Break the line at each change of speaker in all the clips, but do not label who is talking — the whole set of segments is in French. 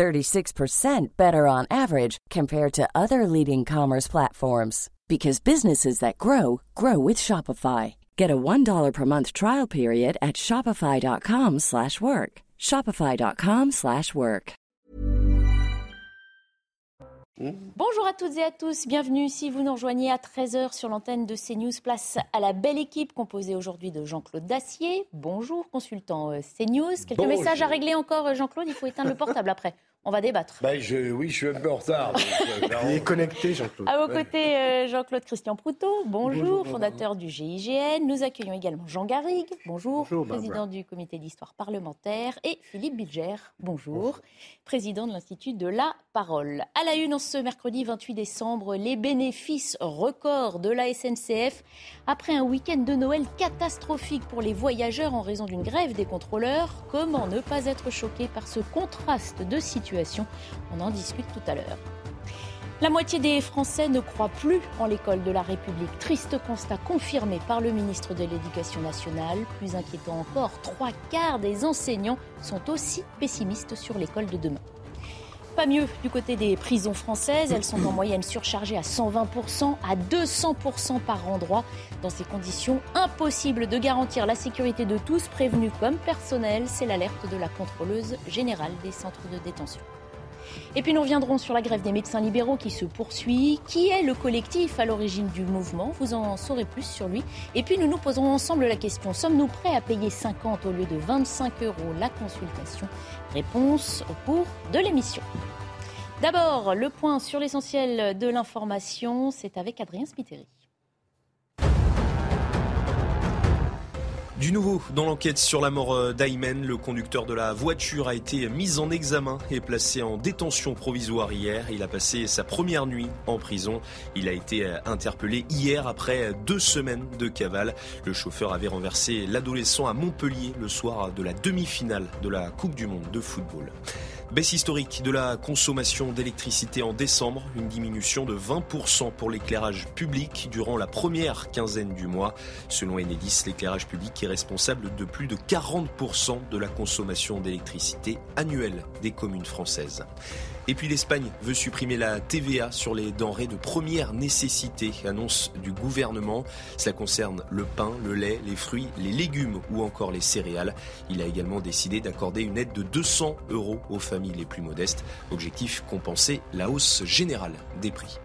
36% better on average compared to other leading commerce platforms because businesses that grow grow with Shopify. Get a $1 per month trial period at shopify.com/work. shopify.com/work.
Bonjour à toutes et à tous, bienvenue si vous nous rejoignez à 13h sur l'antenne de CNews. Place à la belle équipe composée aujourd'hui de Jean-Claude Dacier. Bonjour, consultant euh, CNews. Quelques
Bonjour.
messages à régler encore, euh, Jean-Claude Il faut éteindre le portable après. On va débattre.
Bah, je, oui, je suis un peu en retard. donc, euh.
Il est connecté, Jean-Claude.
À vos côtés, euh, Jean-Claude Christian Proutot, bonjour,
Bonjour,
fondateur du GIGN. Nous accueillons également Jean Garrigue, bonjour,
Bonjour, Barbara.
président du comité d'histoire parlementaire, et Philippe Bilger, bonjour, président de l'Institut de la Parole. À la une, en ce mercredi 28 décembre, les bénéfices records de la SNCF après un week-end de Noël catastrophique pour les voyageurs en raison d'une grève des contrôleurs. Comment ne pas être choqué par ce contraste de situation? On en discute tout à l'heure. La moitié des Français ne croient plus en l'école de la République. Triste constat confirmé par le ministre de l'Éducation nationale. Plus inquiétant encore, trois quarts des enseignants sont aussi pessimistes sur l'école de demain. Pas mieux du côté des prisons françaises. Elles sont en moyenne surchargées à 120%, à 200% par endroit. Dans ces conditions, impossible de garantir la sécurité de tous, prévenus comme personnel. C'est l'alerte de la contrôleuse générale des centres de détention. Et puis nous reviendrons sur la grève des médecins libéraux qui se poursuit. Qui est le collectif à l'origine du mouvement? Vous en saurez plus sur lui. Et puis nous nous poserons ensemble la question sommes-nous prêts à payer 50 au lieu de 25 euros la consultation? Réponse au cours de l'émission. D'abord, le point sur l'essentiel de l'information, c'est avec Adrien Spiteri.
Du nouveau, dans l'enquête sur la mort euh, d'Aymen, le conducteur de la voiture a été mis en examen et placé en détention provisoire hier. Il a passé sa première nuit en prison. Il a été euh, interpellé hier après deux semaines de cavale. Le chauffeur avait renversé l'adolescent à Montpellier le soir de la demi-finale de la Coupe du Monde de football. Baisse historique de la consommation d'électricité en décembre, une diminution de 20% pour l'éclairage public durant la première quinzaine du mois. Selon Enedis, l'éclairage public est responsable de plus de 40% de la consommation d'électricité annuelle des communes françaises. Et puis l'Espagne veut supprimer la TVA sur les denrées de première nécessité, annonce du gouvernement. Cela concerne le pain, le lait, les fruits, les légumes ou encore les céréales. Il a également décidé d'accorder une aide de 200 euros aux familles les plus modestes. Objectif compenser la hausse générale des prix.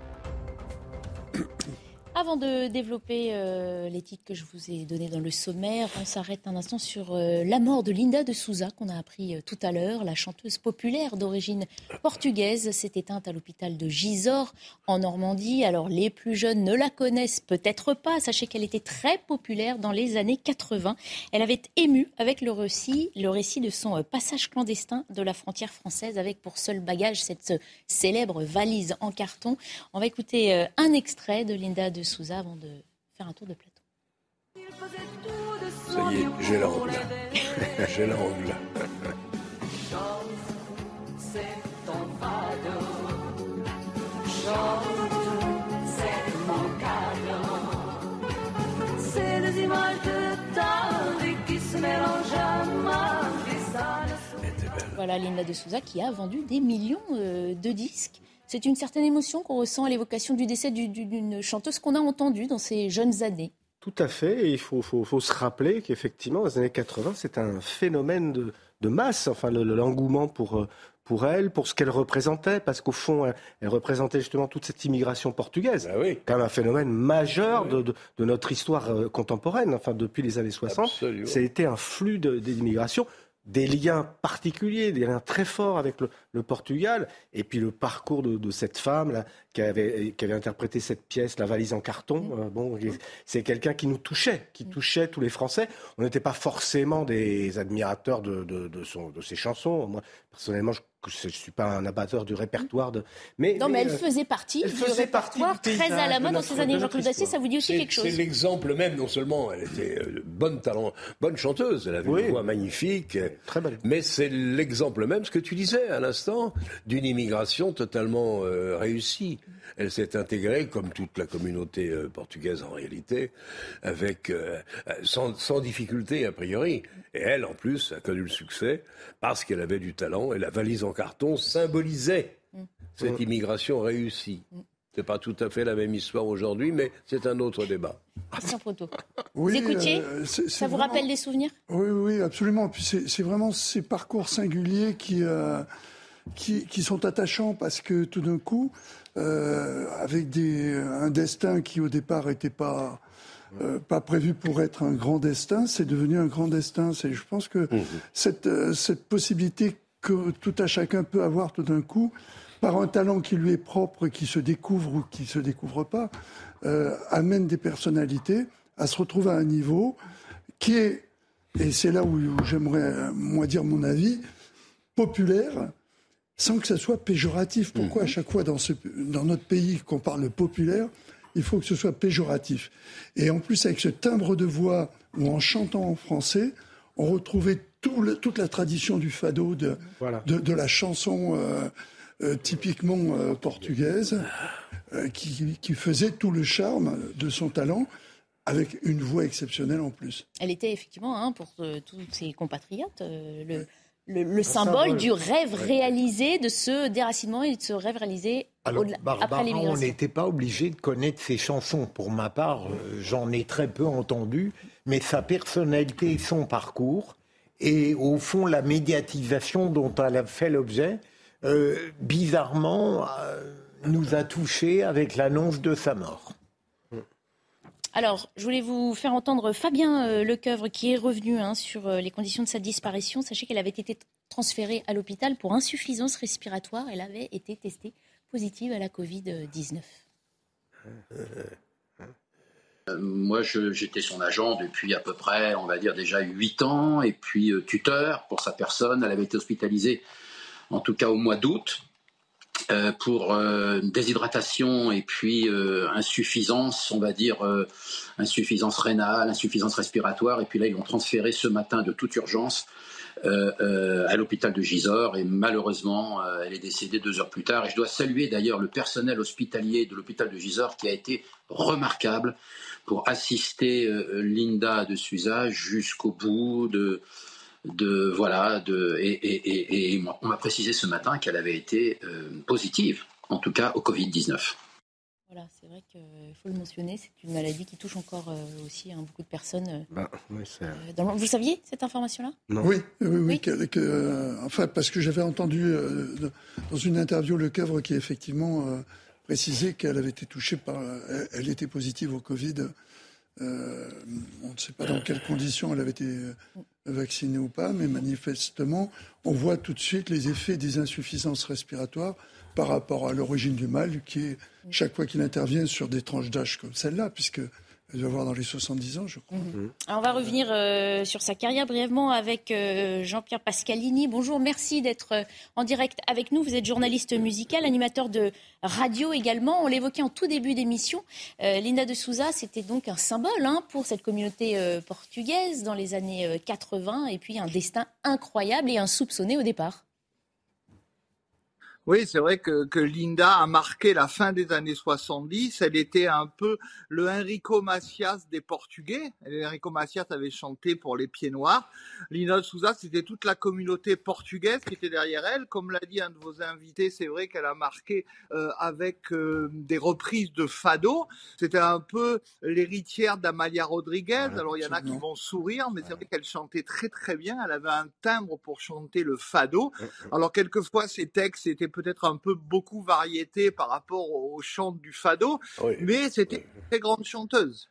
Avant de développer euh, les titres que je vous ai donnés dans le sommaire, on s'arrête un instant sur euh, la mort de Linda de Souza qu'on a appris euh, tout à l'heure. La chanteuse populaire d'origine portugaise s'est éteinte à l'hôpital de Gisors en Normandie. Alors les plus jeunes ne la connaissent peut-être pas. Sachez qu'elle était très populaire dans les années 80. Elle avait ému avec le récit, le récit de son euh, passage clandestin de la frontière française avec pour seul bagage cette célèbre valise en carton. On va écouter un extrait de Linda de Souza avant de faire un tour de plateau.
Ça y est, j'ai la robe là. j'ai la robe là.
Voilà Linda de Souza qui a vendu des millions euh, de disques. C'est une certaine émotion qu'on ressent à l'évocation du décès du- du- d'une chanteuse qu'on a entendue dans ses jeunes années.
Tout à fait. Et il faut, faut- faut se rappeler qu'effectivement, dans les années 80, c'est un phénomène de, de masse. Enfin, le- le- l'engouement pour, euh, pour elle, pour ce qu'elle représentait, parce qu'au fond, elle, elle représentait justement toute cette immigration portugaise.
Ah oui.
Quand même un phénomène majeur de, de- de notre histoire euh, contemporaine, enfin depuis les années 60.
Absolument.
Ça a été un flux de- d'immigration, des liens particuliers, des liens très forts avec le, le Portugal, et puis le parcours de, de cette femme là, qui, avait, qui avait interprété cette pièce, La valise en carton. euh, bon, c'est quelqu'un qui nous touchait, qui touchait tous les Français. On n'était pas forcément des admirateurs de, de, de, son, de ses chansons. Moi, personnellement, je je ne suis pas un abatteur du répertoire de. Mais,
non, mais, elle euh, faisait partie du répertoire très à la main dans ces années. Jean-Claude Dacier, ça vous dit aussi quelque chose
C'est l'exemple même, non seulement elle était euh, bonne talent, bonne chanteuse, elle avait une voix magnifique, très belle. Mais c'est l'exemple même, ce que tu disais à l'instant, d'une immigration totalement euh, réussie. Elle s'est intégrée, comme toute la communauté portugaise en réalité, avec sans, sans difficulté a priori. Et elle, en plus, a connu le succès parce qu'elle avait du talent et la valise en carton symbolisait mm. cette immigration réussie. Mm. C'est pas tout à fait la même histoire aujourd'hui, mais c'est un autre débat.
vous écoutiez euh, Ça vous rappelle des souvenirs?
Oui, oui, absolument. C'est vraiment ces parcours singuliers qui, euh, qui, qui, sont attachants parce que tout d'un coup, euh, avec des, un destin qui au départ n'était pas euh, pas prévu pour être un grand destin, c'est devenu un grand destin. C'est, je pense que mmh. cette, euh, cette possibilité que tout à chacun peut avoir tout d'un coup, par un talent qui lui est propre, qui se découvre ou qui se découvre pas, euh, amène des personnalités à se retrouver à un niveau qui est, et c'est là où j'aimerais moi dire mon avis, populaire, sans que ça soit péjoratif. Pourquoi mmh. à chaque fois dans, ce, dans notre pays qu'on parle populaire, il faut que ce soit péjoratif? Et en plus, avec ce timbre de voix ou en chantant en français, on retrouvait toute la tradition du fado, de, de, la chanson euh, euh, typiquement euh, portugaise, qui, qui, faisait tout le charme de son talent avec une voix exceptionnelle en plus.
Elle était effectivement, hein, pour tous ses compatriotes, le, le, symbole, du rêve réalisé, de ce déracinement et de ce rêve réalisé après l'immigration.
On n'était pas obligé de connaître ses chansons. Pour ma part, euh, j'en ai très peu entendu, mais sa personnalité, son parcours, et au fond la médiatisation dont elle a fait l'objet, euh, bizarrement, euh, nous a touchés avec l'annonce de sa mort.
Alors, je voulais vous faire entendre Fabien euh, Lecoeuvre qui est revenu hein, sur euh, les conditions de sa disparition. Sachez qu'elle avait été transférée à l'hôpital pour insuffisance respiratoire. Elle avait été testée positive à la Covid-19.
Euh, moi, j'étais son agent depuis à peu près, on va dire déjà 8 ans, et puis tuteur pour sa personne. Elle avait été hospitalisée, en tout cas au mois d'août. Euh, pour euh, déshydratation et puis euh, insuffisance, on va dire insuffisance rénale, insuffisance respiratoire. Et puis là, ils l'ont transféré ce matin de toute urgence à l'hôpital de Gisors et malheureusement, elle est décédée deux heures plus tard. Et je dois saluer d'ailleurs le personnel hospitalier de l'hôpital de Gisors qui a été remarquable pour assister Linda de Suza jusqu'au bout de de voilà de et, on m'a précisé ce matin qu'elle avait été euh, positive, en tout cas au Covid 19.
Voilà, c'est vrai qu'il faut le mentionner, c'est une maladie qui touche encore euh, aussi hein, beaucoup de personnes. Euh, bah, vous saviez cette information-là?
Oui, oui, oui. enfin, parce que j'avais entendu dans une interview Le Cavre qui effectivement précisait qu'elle avait été touchée par, elle était positive au Covid euh, on ne sait pas dans quelles conditions elle avait été vaccinée ou pas, mais manifestement, on voit tout de suite les effets des insuffisances respiratoires par rapport à l'origine du mal, qui est chaque fois qu'il intervient sur des tranches d'âge comme celle-là, puisque elle doit avoir dans les 70 ans, je crois. Mhm.
on va revenir euh, sur sa carrière brièvement avec euh, Jean-Pierre Pascalini. Bonjour, merci d'être euh, en direct avec nous. Vous êtes journaliste musical, animateur de radio également. On l'évoquait en tout début d'émission. Linda de Souza, c'était donc un symbole hein, pour cette communauté portugaise dans les années 80 et puis un destin incroyable et insoupçonné au départ.
Oui, c'est vrai que, que, Linda a marqué la fin des années 70. Elle était un peu le Enrico Macias des Portugais. Enrico Macias avait chanté pour les Pieds Noirs. Linda Souza, c'était toute la communauté portugaise qui était derrière elle. Comme l'a dit un de vos invités, c'est vrai qu'elle a marqué euh, avec euh, des reprises de fado. C'était un peu l'héritière d'Amalia Rodriguez. Alors il y en a qui vont sourire, mais c'est vrai qu'elle chantait très très bien. Elle avait un timbre pour chanter le fado. Alors quelquefois ses textes étaient peut-être un peu beaucoup variété par rapport au chant du fado, mais c'était une très grande chanteuse.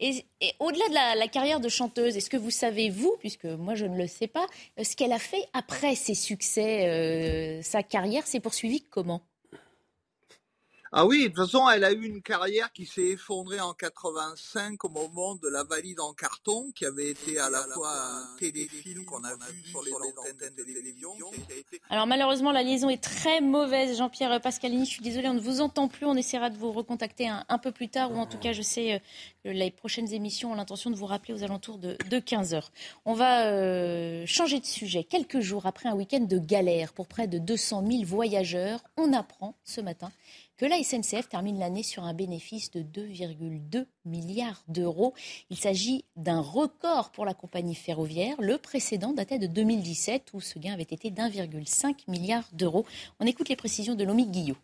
Et, au-delà de la, carrière de chanteuse, est-ce que vous savez, vous, puisque moi je ne le sais pas, euh, ce qu'elle a fait après ses succès, euh, sa carrière s'est poursuivie comment?
Ah oui, de toute façon, elle a eu une carrière qui s'est effondrée en 85 au moment de la valise en carton, qui avait été à la fois un téléfilm qu'on a vu sur les antennes de.
Alors malheureusement, la liaison est très mauvaise. Jean-Pierre Pascalini, je suis désolée, on ne vous entend plus. On essaiera de vous recontacter un, peu plus tard, ou en tout cas, je sais euh, que les prochaines émissions ont l'intention de vous rappeler aux alentours de, 15 heures. On va euh, changer de sujet. Quelques jours après un week-end de galère pour près de 200 000 voyageurs, on apprend ce matin que la SNCF termine l'année sur un bénéfice de 2,2 milliards d'euros. Il s'agit d'un record pour la compagnie ferroviaire. Le précédent datait de 2017 où ce gain avait été d'1,5 milliard d'euros. On écoute les précisions de Lomi Guillot.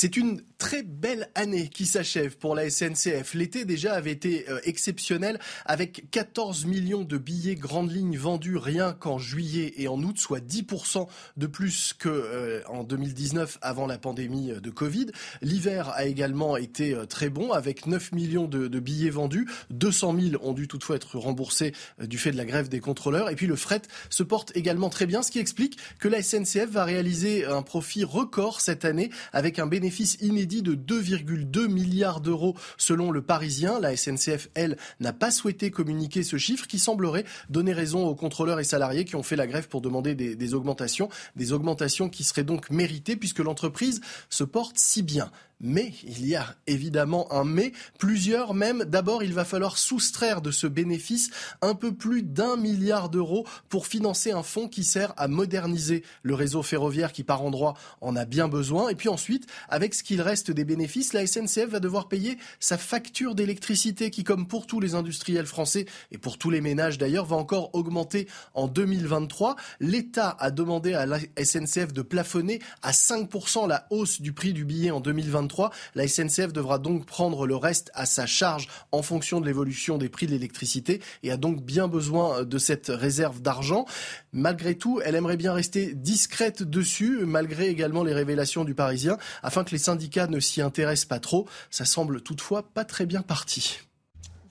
C'est une très belle année qui s'achève pour la SNCF. L'été déjà avait été euh, exceptionnel avec 14 millions de billets grandes lignes vendus rien qu'en juillet et en août, soit 10% de plus qu'en euh, 2019 avant la pandémie de Covid. L'hiver a également été euh, très bon avec 9 millions de, billets vendus. 200 000 ont dû toutefois être remboursés du fait de la grève des contrôleurs. Et puis le fret se porte également très bien, ce qui explique que la SNCF va réaliser un profit record cette année avec un bénéfice bénéfice inédit de 2,2 milliards d'euros selon le Parisien. La SNCF, elle, n'a pas souhaité communiquer ce chiffre qui semblerait donner raison aux contrôleurs et salariés qui ont fait la grève pour demander des, des augmentations, des augmentations qui seraient donc méritées puisque l'entreprise se porte si bien. Mais il y a évidemment un mais, plusieurs même. D'abord, il va falloir soustraire de ce bénéfice un peu plus d'un milliard d'euros pour financer un fonds qui sert à moderniser le réseau ferroviaire qui par endroits en a bien besoin. Et puis ensuite, avec ce qu'il reste des bénéfices, la SNCF va devoir payer sa facture d'électricité qui, comme pour tous les industriels français et pour tous les ménages d'ailleurs, va encore augmenter en 2023. L'État a demandé à la SNCF de plafonner à 5% la hausse du prix du billet en 2023 la SNCF devra donc prendre le reste à sa charge en fonction de l'évolution des prix de l'électricité et a donc bien besoin de cette réserve d'argent. Malgré tout, elle aimerait bien rester discrète dessus, malgré également les révélations du Parisien, afin que les syndicats ne s'y intéressent pas trop. Ça semble toutefois pas très bien parti.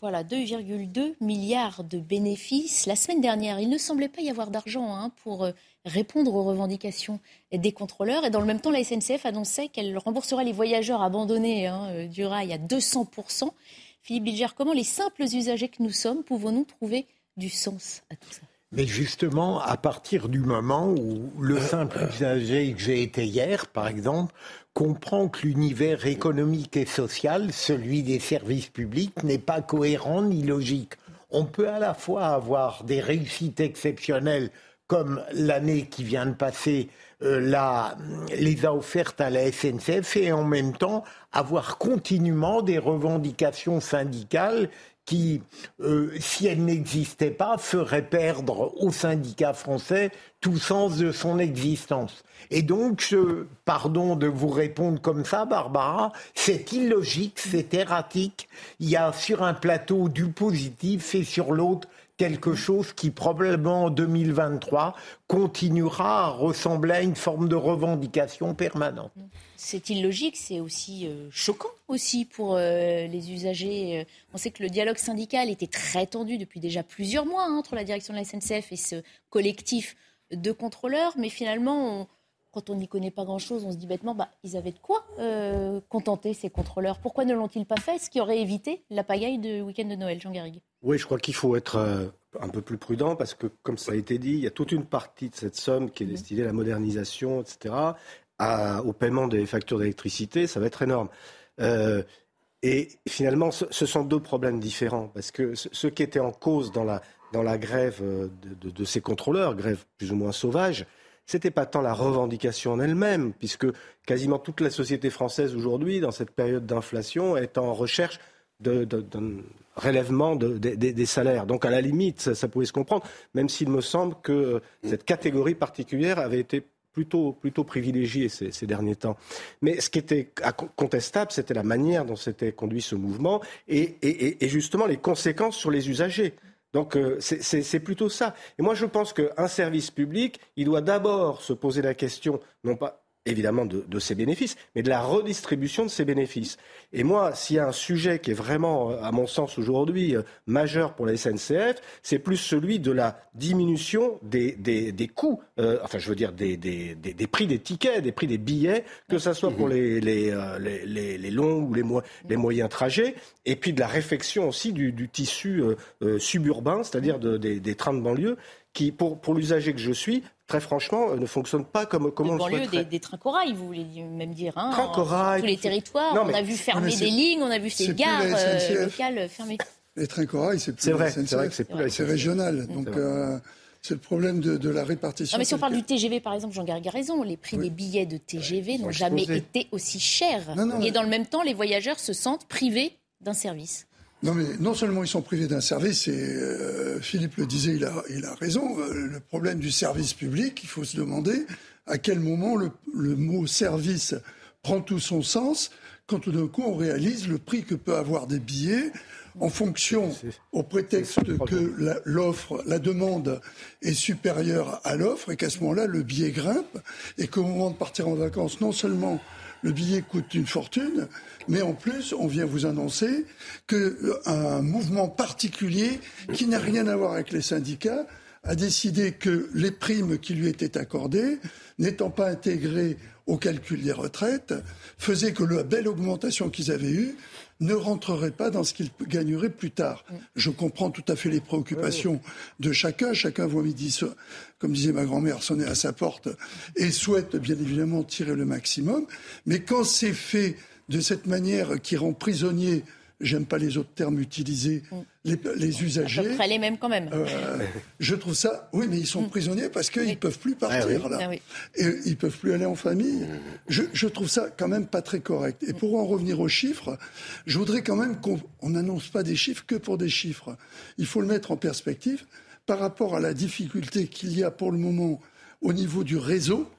Voilà, 2,2 milliards de bénéfices. La semaine dernière, il ne semblait pas y avoir d'argent hein, pour euh, répondre aux revendications des contrôleurs. Et dans le même temps, la SNCF annonçait qu'elle rembourserait les voyageurs abandonnés hein, euh, du rail à 200%. Philippe Bilger, comment les simples usagers que nous sommes pouvons-nous trouver du sens à tout ça?
Mais justement, à partir du moment où le simple usager que j'ai été hier, par exemple, comprend que l'univers économique et social, celui des services publics, n'est pas cohérent ni logique. On peut à la fois avoir des réussites exceptionnelles comme l'année qui vient de passer euh, les a offertes à la SNCF et en même temps avoir continuellement des revendications syndicales qui, euh, si elles n'existaient pas, feraient perdre aux syndicats français tout sens de son existence. Et donc, je, pardon de vous répondre comme ça, Barbara, c'est illogique, c'est erratique. Il y a sur un plateau du positif et sur l'autre quelque chose qui probablement en 2023 continuera à ressembler à une forme de revendication permanente.
C'est illogique, c'est aussi euh, choquant aussi pour euh, les usagers. Euh, on sait que le dialogue syndical était très tendu depuis déjà plusieurs mois hein, entre la direction de la SNCF et ce collectif de contrôleurs, mais finalement, quand on n'y connaît pas grand-chose, on se dit bêtement, bah, ils avaient de quoi contenter ces contrôleurs. Pourquoi ne l'ont-ils pas fait Ce qui aurait évité la pagaille de week-end de Noël, Jean Garrigue?
Oui, je crois qu'il faut être euh, un peu plus prudent parce que, comme ça a été dit, il y a toute une partie de cette somme qui est mhm. destinée à la modernisation, etc., au paiement des factures d'électricité. Ça va être énorme. Euh, et finalement, ce, sont deux problèmes différents parce que ce, qui était en cause dans la, dans la grève euh, de, de, ces contrôleurs, grève plus ou moins sauvage, c'était pas tant la revendication en elle-même, puisque quasiment toute la société française aujourd'hui, dans cette période d'inflation, est en recherche d'un relèvement des salaires. Donc à la limite, ça, pouvait se comprendre, même s'il me semble que euh, cette catégorie particulière avait été plutôt, plutôt privilégiée ces, derniers temps. Mais ce qui était contestable, c'était la manière dont s'était conduit ce mouvement et, justement les conséquences sur les usagers. Donc euh, c'est plutôt ça. Et moi je pense qu'un service public, il doit d'abord se poser la question, non pas évidemment de, de, ses bénéfices, mais de la redistribution de ses bénéfices. Et moi, s'il y a un sujet qui est vraiment, à mon sens aujourd'hui, euh, majeur pour la SNCF, c'est plus celui de la diminution des, des, des coûts, euh, enfin je veux dire des, des, des, prix des tickets, des prix des billets, que ce soit pour les, les, euh, les, les, longs ou les, les moyens trajets, et puis de la réfection aussi du, du tissu suburbain, c'est-à-dire de, des, trains de banlieue, qui, pour, pour l'usager que je suis, très franchement, euh, ne fonctionne pas comme, comme on le souhaiterait.
Des, des trains corail, vous voulez même dire. Hein,
trains corail.
Tous les territoires. on a vu fermer des lignes, on a vu ces gares euh, locales fermées.
Les trains corail, c'est plus
vrai,
c'est
vrai que c'est plus
C'est régional. Donc, euh, c'est le problème de, de, la répartition.
Non, mais si on parle du TGV, par exemple, Jean a raison. Les prix des billets de TGV n'ont jamais été aussi chers. Et dans le même temps, les voyageurs se sentent privés d'un service.
Non, mais non seulement ils sont privés d'un service, et euh, Philippe le disait, il a, il a raison, euh, le problème du service public, il faut se demander à quel moment le, le mot service prend tout son sens quand tout d'un coup on réalise le prix que peut avoir des billets en fonction, au prétexte que l'offre, la, demande est supérieure à l'offre et qu'à ce moment-là, le billet grimpe et qu'au moment de partir en vacances, non seulement le billet coûte une fortune, mais en plus, on vient vous annoncer qu'un euh, mouvement particulier qui n'a rien à voir avec les syndicats a décidé que les primes qui lui étaient accordées, n'étant pas intégrées au calcul des retraites, faisaient que la belle augmentation qu'ils avaient eue ne rentrerait pas dans ce qu'ils gagneraient plus tard. Mm. Je comprends tout à fait les préoccupations de chacun. Chacun voit midi, comme disait ma grand-mère, sonner à sa porte et souhaite bien évidemment tirer le maximum. Mais quand c'est fait de cette manière qui rend prisonnier j'aime pas les autres termes utilisés, mm. les, les, usagers. À
peu près les mêmes quand même. Euh,
je trouve ça, oui, mais ils sont mm. prisonniers parce qu'ils ne peuvent plus partir ah là. Ah et ils peuvent plus aller en famille. Mm. Je, je, trouve ça quand même pas très correct. Et pour en revenir aux chiffres, je voudrais quand même qu'on n'annonce pas des chiffres que pour des chiffres. Il faut le mettre en perspective par rapport à la difficulté qu'il y a pour le moment au niveau du réseau.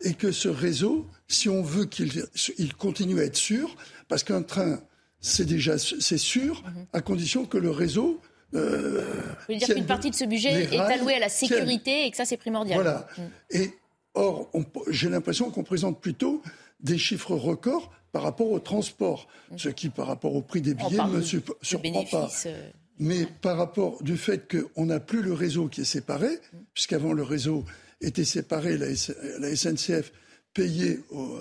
Et que ce réseau, si on veut qu'il il continue à être sûr, parce qu'un train c'est déjà c'est sûr, mhm. à condition que le réseau.
Euh, Vous dire qu'une partie de ce budget est allouée à la sécurité et que ça c'est primordial.
Voilà. Mhm. Et or, j'ai l'impression qu'on présente plutôt des chiffres records par rapport au transport, mhm. ce qui par rapport au prix des billets ne me surprend pas. Euh, Mais par rapport du fait qu'on n'a plus le réseau qui est séparé, puisqu'avant le réseau était séparé, la, la SNCF payait au,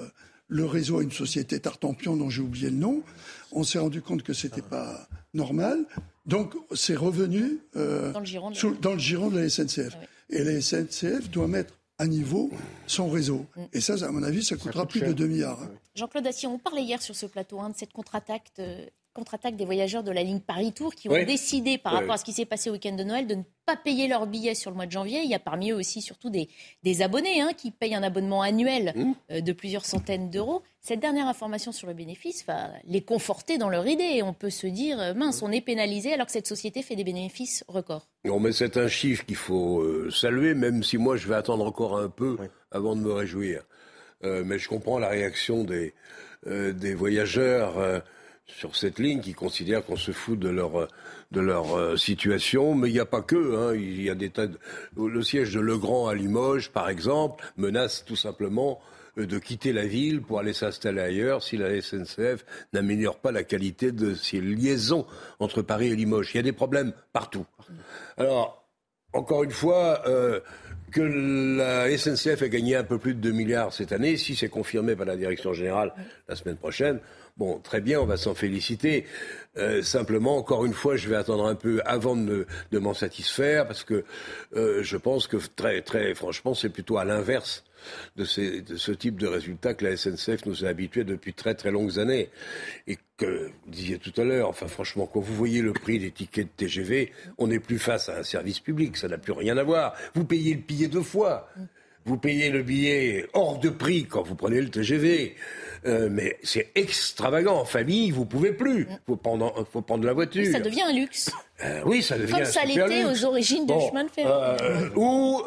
le réseau à une société Tartampion dont j'ai oublié le nom. On s'est rendu compte que c'était pas normal. Donc, c'est revenu euh, dans, le giron de la SNCF. Ah Et la SNCF doit mettre à niveau son réseau. Mm. Et ça, à mon avis, ça coûtera plus de 2 milliards.
Jean-Claude Assion, on parlait hier sur ce plateau hein, de cette contre-attaque contre-attaque des voyageurs de la ligne Paris-Tour qui ont décidé, par rapport à ce qui s'est passé au week-end de Noël, de ne pas payer leurs billets sur le mois de janvier. Il y a parmi eux aussi surtout des, des abonnés hein, qui payent un abonnement annuel mmh. euh, de plusieurs centaines d'euros. Cette dernière information sur le bénéfice va les conforter dans leur idée. on peut se dire, euh, mince, on est pénalisé alors que cette société fait des bénéfices records.
Non, mais c'est un chiffre qu'il faut euh, saluer, même si moi je vais attendre encore un peu avant de me réjouir. mais je comprends la réaction des, des voyageurs sur cette ligne qui considèrent qu'on se fout de leur de leur euh, situation, mais il n'y a pas que. Hein, il y a des tas. Le siège de Legrand à Limoges, par exemple, menace tout simplement euh, de quitter la ville pour aller s'installer ailleurs si la SNCF n'améliore pas la qualité de ses liaisons entre Paris et Limoges. Il y a des problèmes partout. Alors, encore une fois, euh, que la SNCF ait gagné un peu plus de 2 milliards cette année, si c'est confirmé par la direction générale la semaine prochaine, Bon, très bien, on va s'en féliciter. Euh, simplement, encore une fois, je vais attendre un peu avant de, m'en satisfaire, parce que euh, je pense que très, très franchement, c'est plutôt à l'inverse de, ce type de résultat que la SNCF nous a habitués depuis très très longues années. Et que, vous disiez tout à l'heure, enfin franchement, quand vous voyez le prix des tickets de TGV, on n'est plus face à un service public, ça n'a plus rien à voir. Vous payez le billet deux fois. Vous payez le billet hors de prix quand vous prenez le TGV. Euh, mais c'est extravagant. En famille, vous pouvez plus. Il faut prendre, faut prendre la voiture.
ça devient un luxe.
Euh, oui, ça devient
Comme ça l'était aux origines du chemin de fer.
Euh, ou,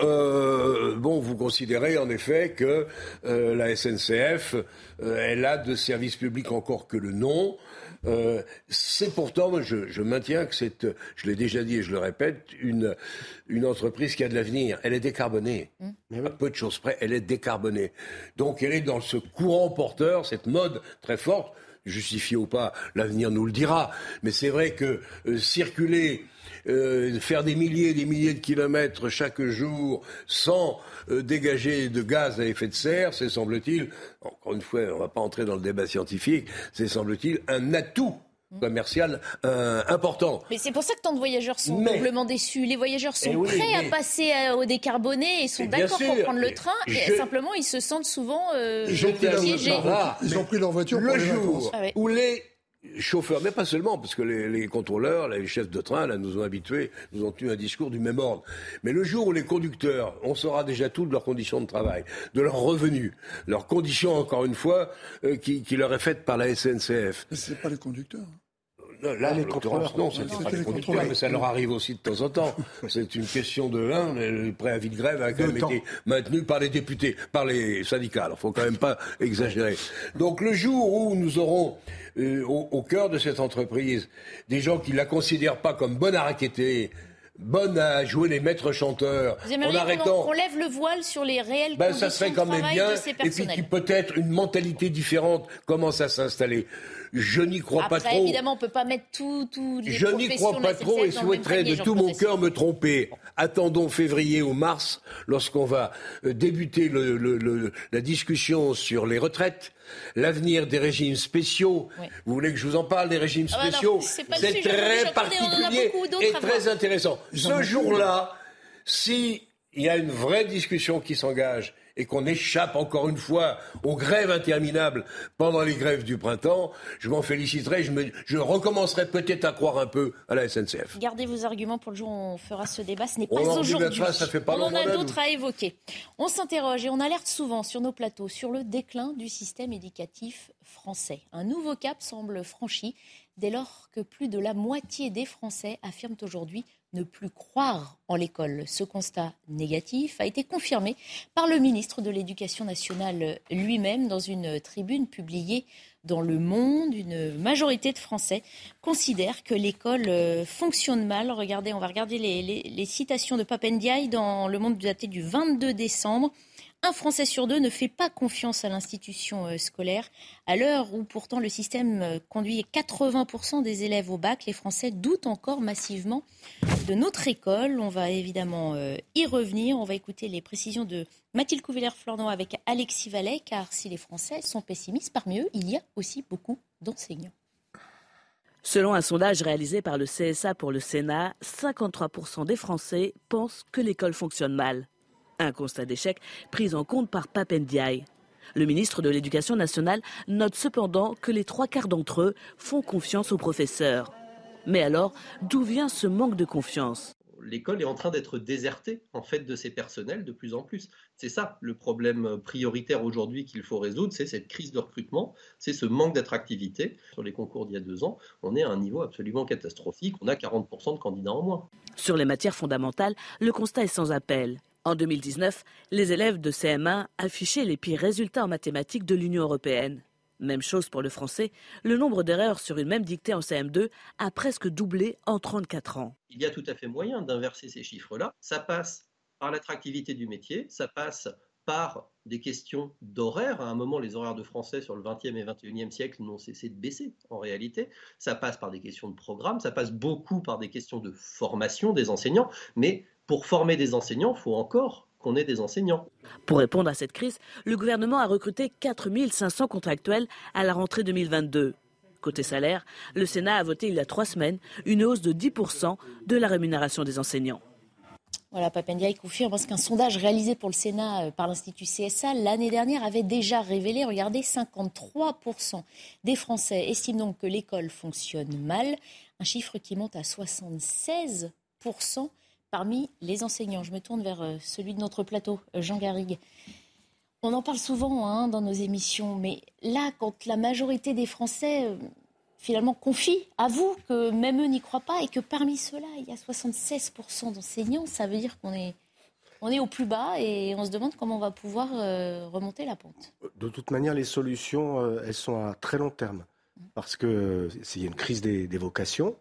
bon, vous considérez en effet que la SNCF, elle a de services publics encore que le nom. Euh, c'est pourtant, je, je, maintiens que c'est, je l'ai déjà dit et je le répète, une, une entreprise qui a de l'avenir. Elle est décarbonée. Mmh. À peu de choses près, elle est décarbonée. Donc elle est dans ce courant porteur, cette mode très forte justifié ou pas, l'avenir nous le dira. Mais c'est vrai que euh, circuler euh, faire des milliers et des milliers de kilomètres chaque jour sans euh, dégager de gaz à effet de serre, c'est semble-t-il, encore une fois, on ne va pas entrer dans le débat scientifique, c'est semble-t-il un atout commercial euh, important.
Mais c'est pour ça que tant de voyageurs sont doublement déçus. Les voyageurs sont eh prêts à passer au décarboné et sont d'accord pour prendre le train. Et simplement, ils se sentent souvent piégés.
Ils ont pris leur voiture
le
pour
jour ah où les chauffeurs, mais pas seulement, parce que les, contrôleurs, les chefs de train, là, nous ont habitués, nous ont tenu un discours du même ordre. Mais le jour où les conducteurs, on saura déjà tout de leurs conditions de travail, de leurs revenus, leurs conditions, encore une fois, euh, qui, qui, leur est faite par la SNCF.
Mais c'est pas les conducteurs.
Là, les contrôleurs, non, c'est pas les contrôleurs, mais ça leur arrive aussi de temps en temps. C'est une question de l'un, le préavis de grève a quand même été maintenu par les députés, par les syndicats. Alors, faut quand même pas exagérer. Donc, le jour où nous aurons euh, au, cœur de cette entreprise des gens qui la considèrent pas comme bonne à raqueter, bonne à jouer les maîtres chanteurs.
En arrêtant... qu'on lève le voile sur les réels ben, ça serait quand même bien,
Et puis peut-être une mentalité différente commence à s'installer? Je n'y crois
pas
trop.
Évidemment, on peut pas mettre tout, tout
Je n'y crois pas trop et souhaiterais de tout mon cœur me tromper. Attendons février ou mars, lorsqu'on va euh, débuter le, la discussion sur les retraites, l'avenir des régimes spéciaux. Vous voulez que je vous en parle des régimes ah bah spéciaux? C'est très particulier et très intéressant. Ce jour-là, s'il y a une vraie discussion qui s'engage et qu'on échappe encore une fois aux grèves interminables pendant les grèves du printemps, je m'en féliciterai. Je, je recommencerai peut-être à croire un peu à la SNCF.
Gardez vos arguments pour le jour où on fera ce débat. Ce n'est pas aujourd'hui. on en a d'autres à évoquer. On s'interroge et on alerte souvent sur nos plateaux sur le déclin du système éducatif français. Un nouveau cap semble franchi dès lors que plus de la moitié des Français affirment aujourd'hui ne plus croire en l'école. Ce constat négatif a été confirmé par le ministre de l'Éducation nationale lui-même dans une tribune publiée dans Le Monde. Une majorité de Français considèrent que l'école fonctionne mal. Regardez, on va regarder les, citations de Papendiaï dans Le Monde daté du 22 décembre. Un Français sur deux ne fait pas confiance à l'institution euh, scolaire. À l'heure où pourtant le système euh, conduit 80% des élèves au bac, les Français doutent encore massivement de notre école. On va évidemment euh, y revenir. On va écouter les précisions de Mathilde Couvillère-Flornon avec Alexis Vallet, car si les Français sont pessimistes, parmi eux, il y a aussi beaucoup d'enseignants.
Selon un sondage réalisé par le CSA pour le Sénat, 53% des Français pensent que l'école fonctionne mal. Un constat d'échec pris en compte par Papendiaï. Le ministre de l'Éducation nationale note cependant que les trois quarts d'entre eux font confiance aux professeurs. Mais alors, d'où vient ce manque de confiance?
L'école est en train d'être désertée en fait de ses personnels de plus en plus. C'est ça le problème prioritaire aujourd'hui qu'il faut résoudre, c'est cette crise de recrutement, c'est ce manque d'attractivité. Sur les concours d'il y a deux ans, on est à un niveau absolument catastrophique, on a 40% de candidats en moins.
Sur les matières fondamentales, le constat est sans appel. En 2019, les élèves de CM1 affichaient les pires résultats en mathématiques de l'Union européenne. Même chose pour le français, le nombre d'erreurs sur une même dictée en CM2 a presque doublé en 34 ans.
Il y a tout à fait moyen d'inverser ces chiffres-là. Ça passe par l'attractivité du métier, ça passe par des questions d'horaire. À un moment, les horaires de français sur le 20e et 21e siècle n'ont cessé de baisser en réalité. Ça passe par des questions de programme, ça passe beaucoup par des questions de formation des enseignants, mais pour former des enseignants, il faut encore qu'on ait des enseignants.
Pour répondre à cette crise, le gouvernement a recruté 4 500 contractuels à la rentrée 2022. Côté salaire, le Sénat a voté il y a trois semaines une hausse de 10% de la rémunération des enseignants.
Voilà, Papendiaï confirme parce qu'un sondage réalisé pour le Sénat euh, par l'Institut CSA l'année dernière avait déjà révélé, regardez, 53% des Français estiment donc que l'école fonctionne mal, un chiffre qui monte à 76% parmi les enseignants. Je me tourne vers euh, celui de notre plateau, euh, Jean Garrigue. On en parle souvent hein, dans nos émissions, mais là, quand la majorité des Français euh, finalement confient, avouent que même eux n'y croient pas et que parmi ceux-là, il y a 76% d'enseignants, ça veut dire qu'on est, on est au plus bas et on se demande comment on va pouvoir euh, remonter la pente.
De toute manière, les solutions, euh, elles sont à très long terme. Parce qu'il y a une crise des, vocations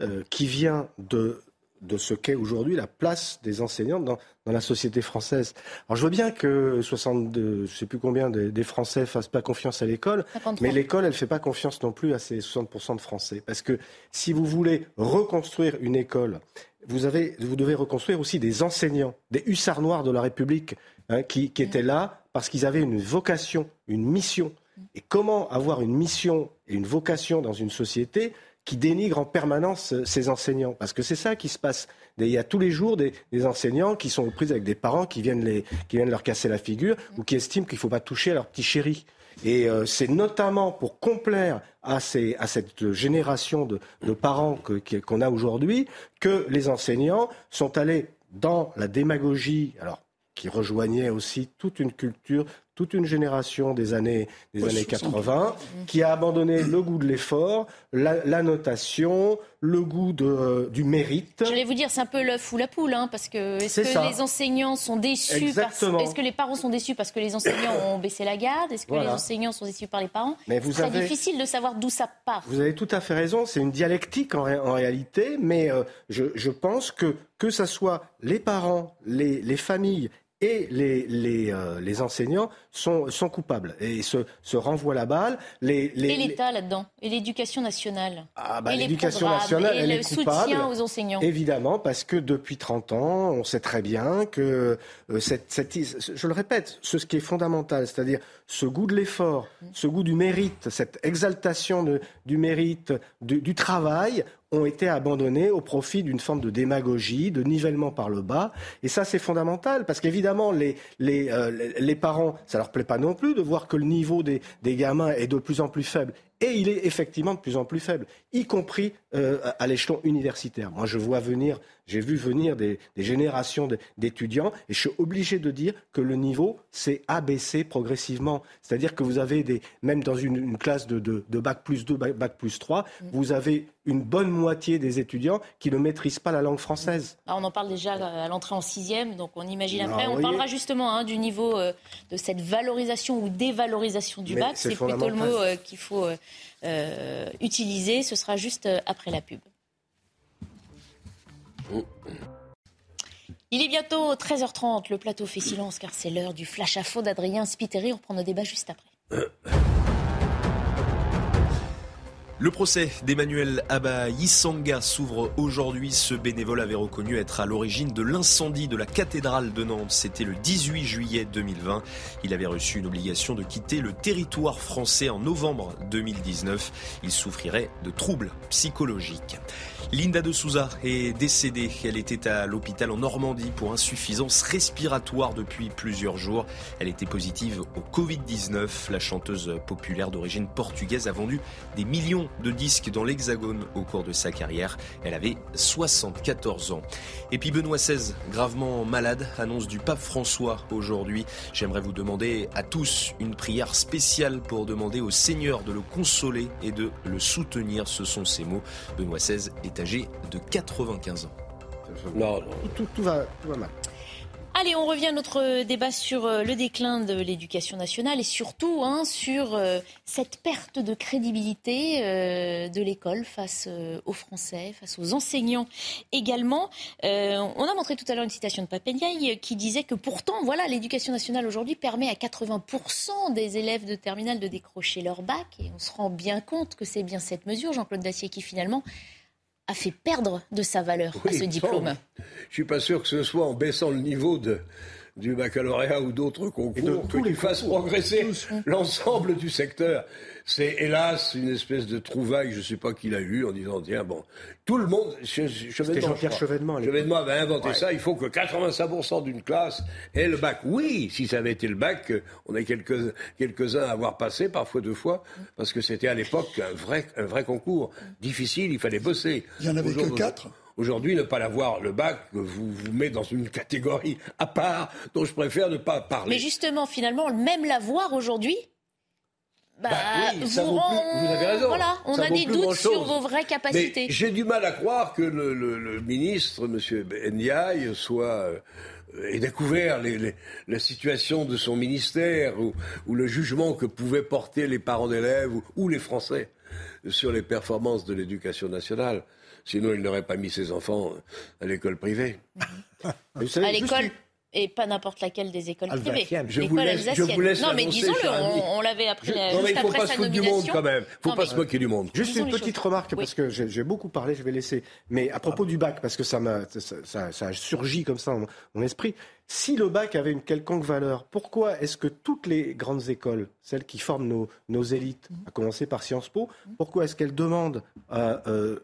mmh. qui vient de de ce qu'est aujourd'hui la place des enseignants dans, la société française. Alors je vois bien que 62, je ne sais plus combien des, Français fassent pas confiance à l'école, mais l'école, elle ne fait pas confiance non plus à ces 60% de Français. Parce que si vous voulez reconstruire une école, vous, avez, vous devez reconstruire aussi des enseignants, des hussards noirs de la République, hein, qui, qui étaient là parce qu'ils avaient une vocation, une mission. Et comment avoir une mission et une vocation dans une société qui dénigre en permanence ces enseignants. Parce que c'est ça qui se passe. Il y a tous les jours des, enseignants qui sont aux prises avec des parents qui viennent, les, qui viennent leur casser la figure ou qui estiment qu'il ne faut pas toucher à leur petit chéri. Et euh, c'est notamment pour complaire à, cette génération de, de parents qu'on a aujourd'hui que les enseignants sont allés dans la démagogie, alors qui rejoignait aussi toute une culture toute une génération des années, des années 80 qui a abandonné le goût de l'effort, la, notation, le goût de, euh, du mérite.
Je vais vous dire, c'est un peu l'œuf ou la poule, hein, parce que est-ce que les enseignants sont déçus Est-ce que les parents sont déçus parce que les enseignants ont baissé la garde? Est-ce que les enseignants sont déçus par les parents? C'est très difficile de savoir d'où ça part.
Vous avez tout à fait raison, c'est une dialectique en, en réalité, mais euh, je, je, pense que que ce soit les parents, les, les familles et les, les, euh, les enseignants sont, sont, coupables et se, se renvoient la balle. Les,
les et l'État là-dedans Et l'éducation nationale
ah bah, L'éducation nationale,
et
elle
le
est coupable,
soutien aux enseignants.
Évidemment, parce que depuis 30 ans, on sait très bien que euh, cette, cette, je le répète, ce qui est fondamental, c'est-à-dire ce goût de l'effort, ce goût du mérite, cette exaltation de, du mérite, du, du travail, ont été abandonnés au profit d'une forme de démagogie, de nivellement par le bas. Et ça, c'est fondamental, parce qu'évidemment, les, les, euh, les parents, ça leur plaît pas non plus de voir que le niveau des, des gamins est de plus en plus faible. Et il est effectivement de plus en plus faible, y compris euh, à l'échelon universitaire. Moi, je vois venir, j'ai vu venir des, des générations d'étudiants, et je suis obligé de dire que le niveau s'est abaissé progressivement. C'est-à-dire que vous avez des, même dans une, une classe de, de, de, bac plus 2, bac, plus 3, mmh. vous avez une bonne moitié des étudiants qui ne maîtrisent pas la langue française.
on en parle déjà à l'entrée en sixième, donc on imagine après. Ah, on parlera justement hein, du niveau euh, de cette valorisation ou dévalorisation du bac. C'est plutôt le mot euh, qu'il faut euh, utiliser. Ce sera juste après la pub. Il est bientôt 13h30. Le plateau fait silence car c'est l'heure du flash à faux d'Adrien Spiteri. On reprend nos débats juste après.
Le procès d'Emmanuel Abba Yissanga s'ouvre aujourd'hui. Ce bénévole avait reconnu être à l'origine de l'incendie de la cathédrale de Nantes. C'était le 18 juillet 2020. Il avait reçu une obligation de quitter le territoire français en novembre 2019. Il souffrirait de troubles psychologiques. Linda de Souza est décédée. Elle était à l'hôpital en Normandie pour insuffisance respiratoire depuis plusieurs jours. Elle était positive au Covid-19. La chanteuse populaire d'origine portugaise a vendu des millions de disques dans l'Hexagone au cours de sa carrière. Elle avait 74 ans. Et puis Benoît XVI, gravement malade, annonce du pape François aujourd'hui. J'aimerais vous demander à tous une prière spéciale pour demander au Seigneur de le consoler et de le soutenir. Ce sont ses mots. Benoît XVI est âgé de 95 ans.
Non, Tout, va, mal.
Allez, on revient à notre débat sur euh, le déclin de l'éducation nationale et surtout hein, sur euh, cette perte de crédibilité euh, de l'école face aux Français, face aux enseignants également. on a montré tout à l'heure une citation de Papendiaï qui disait que pourtant, voilà, l'éducation nationale aujourd'hui permet à 80% des élèves de terminale de décrocher leur bac et on se rend bien compte que c'est bien cette mesure, Jean-Claude Dacier, qui finalement a fait perdre de sa valeur à ce diplôme.
Je ne suis pas sûr que ce soit en baissant le niveau de, du baccalauréat ou d'autres concours qui fasse progresser l'ensemble du secteur. C'est hélas une espèce de trouvaille, je ne sais pas qui l'a eu, en disant tiens bon, tout le monde,
Jean-Pierre Chevènement,
Chevènement avait inventé ça. Il faut que 85% d'une classe ait le bac. Oui, si ça avait été le bac, on a quelques quelques uns à avoir passé, parfois deux fois, parce que c'était à l'époque un vrai un vrai concours difficile. Il fallait bosser.
Il y en avait que quatre?
Aujourd'hui, ne pas l'avoir, le bac, vous vous met dans une catégorie à part dont je préfère ne pas parler.
Mais justement, finalement, même l'avoir aujourd'hui, bah,
Bah oui,
vous,
ça vaut
rend-
plus- vous avez raison.
Voilà, on
Ça
a des doutes sur vos vraies capacités.
Mais j'ai du mal à croire que le, le- le ministre, M. Ndiaye, soit euh, ait découvert les- les- la situation de son ministère ou, ou le jugement que pouvaient porter les parents d'élèves ou, ou les Français sur les performances de l'éducation nationale. Sinon, il n'aurait pas mis ses enfants à l'école privée. Vous savez,
à
juste
l'école et pas n'importe laquelle des écoles privées.
Alsacienne. Je vous laisse- je
alsacienne.
vous laisse
non, mais disons-le, on, on l'avait appris
Je-
euh,
non, mais il faut
après
pas se foutre du monde quand même. faut
Non,
pas
mais-
se moquer du monde.
Juste
Disons
une petite
choses.
remarque,
Oui.
parce que j'ai beaucoup parlé, je vais laisser. Mais à propos du bac, parce que ça, m'a, ça, ça- ça a surgi comme ça dans mon esprit. Si le bac avait une quelconque valeur, pourquoi est-ce que toutes les grandes écoles, celles qui forment nos, nos élites, à commencer par Sciences Po, pourquoi est-ce qu'elles demandent euh, euh,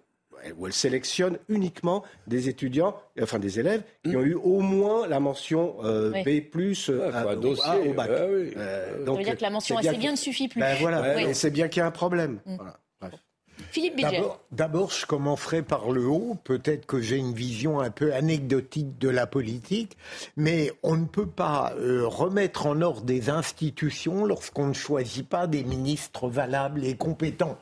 ou elles sélectionnent uniquement des étudiants, enfin des élèves, qui ont eu au moins la mention euh,
Oui.
B+, euh,
Ouais, dossier,
A au bac.
ouais, oui.
Euh,
Ça
donc,
veut dire que la mention assez bien ne suffit plus.
Ben voilà,
Oui.
et c'est bien qu'il y a un problème.
Mm.
Voilà. Bref.
Philippe Bilger.
D'abord- D'abord, je commencerai par le haut. Peut-être que j'ai une vision un peu anecdotique de la politique, mais on ne peut pas euh, remettre en ordre des institutions lorsqu'on ne choisit pas des ministres valables et compétents.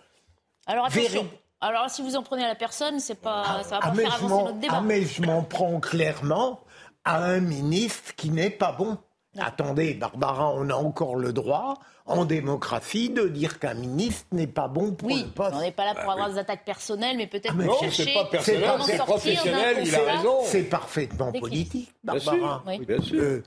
Alors attention.
Véri-
Alors si vous en prenez à la personne, c'est pas, ça va
Ah,
pas faire avancer notre débat.
ah, mais je m'en prends clairement à un ministre qui n'est pas bon. Attendez, Barbara, on a encore le droit, en démocratie, de dire qu'un ministre n'est pas bon pour
Oui,
le poste.
on n'est pas là pour avoir des attaques personnelles, mais peut-être
mais
pour
non,
chercher
c'est pas personnel, c'est professionnel, il a raison.
C'est parfaitement politique,
Bien
Barbara.
Oui.
Bien sûr.
Euh,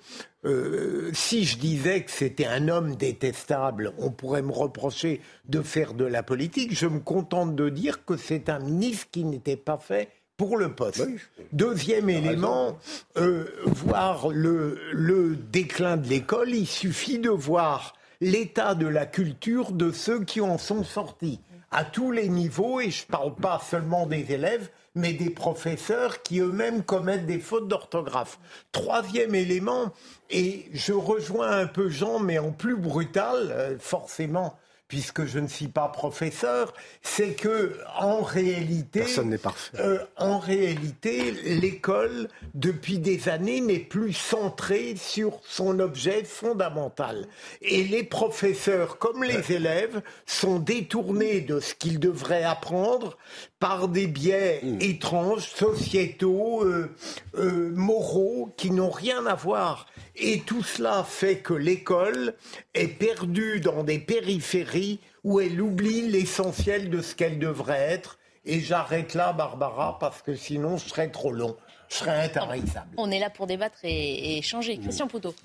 euh, si je disais que c'était un homme détestable, on pourrait me reprocher de faire de la politique. Je me contente de dire que c'est un ministre qui n'était pas fait pour le poste. Deuxième élément, euh, voir le, le déclin de l'école, il suffit de voir l'état de la culture de ceux qui en sont sortis, à tous les niveaux, et je ne parle pas seulement des élèves, mais des professeurs qui eux-mêmes commettent des fautes d'orthographe. Troisième élément, et je rejoins un peu Jean, mais en plus brutal, euh, forcément, puisque je ne suis pas professeur, c'est que en réalité,
Personne n'est parfait.
euh, en réalité, l'école, depuis des années, n'est plus centrée sur son objet fondamental. Et les professeurs, comme les élèves, sont détournés de ce qu'ils devraient apprendre par des biais étranges, sociétaux, euh, euh, moraux, qui n'ont rien à voir. Et tout cela fait que l'école est perdue dans des périphéries où elle oublie l'essentiel de ce qu'elle devrait être. Et j'arrête là, Barbara, parce que sinon, je serais trop long. Je serais intarissable.
On est là pour débattre et, et échanger. Christian Poutot.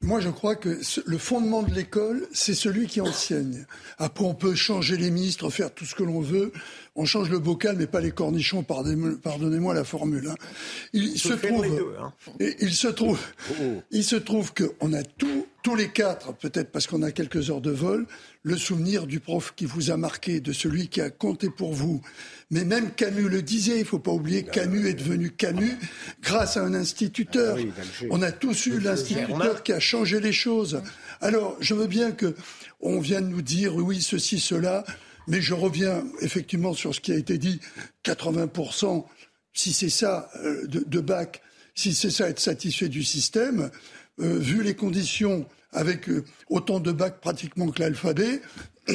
Moi, je crois que le fondement de l'école, c'est celui qui enseigne. Après, on peut changer les ministres, faire tout ce que l'on veut. On change le bocal, mais pas les cornichons, pardonnez- pardonnez-moi la formule. hein. Il se trouve,
deux, hein.
et il se trouve, il se trouve qu'on a tout, tous les quatre, peut-être parce qu'on a quelques heures de vol, le souvenir du prof qui vous a marqué, de celui qui a compté pour vous. Mais même Camus le disait, il faut pas oublier Camus est devenu Camus grâce à un instituteur.
Ah oui.
On a tous eu l'instituteur qui a changé les choses. Alors, je veux bien que on vienne nous dire oui, ceci, cela, mais je reviens effectivement sur ce qui a été dit. 80%, si c'est ça, euh, de, bac, si c'est ça être satisfait du système, euh, vu les conditions avec euh, autant de bacs pratiquement que l'alphabet,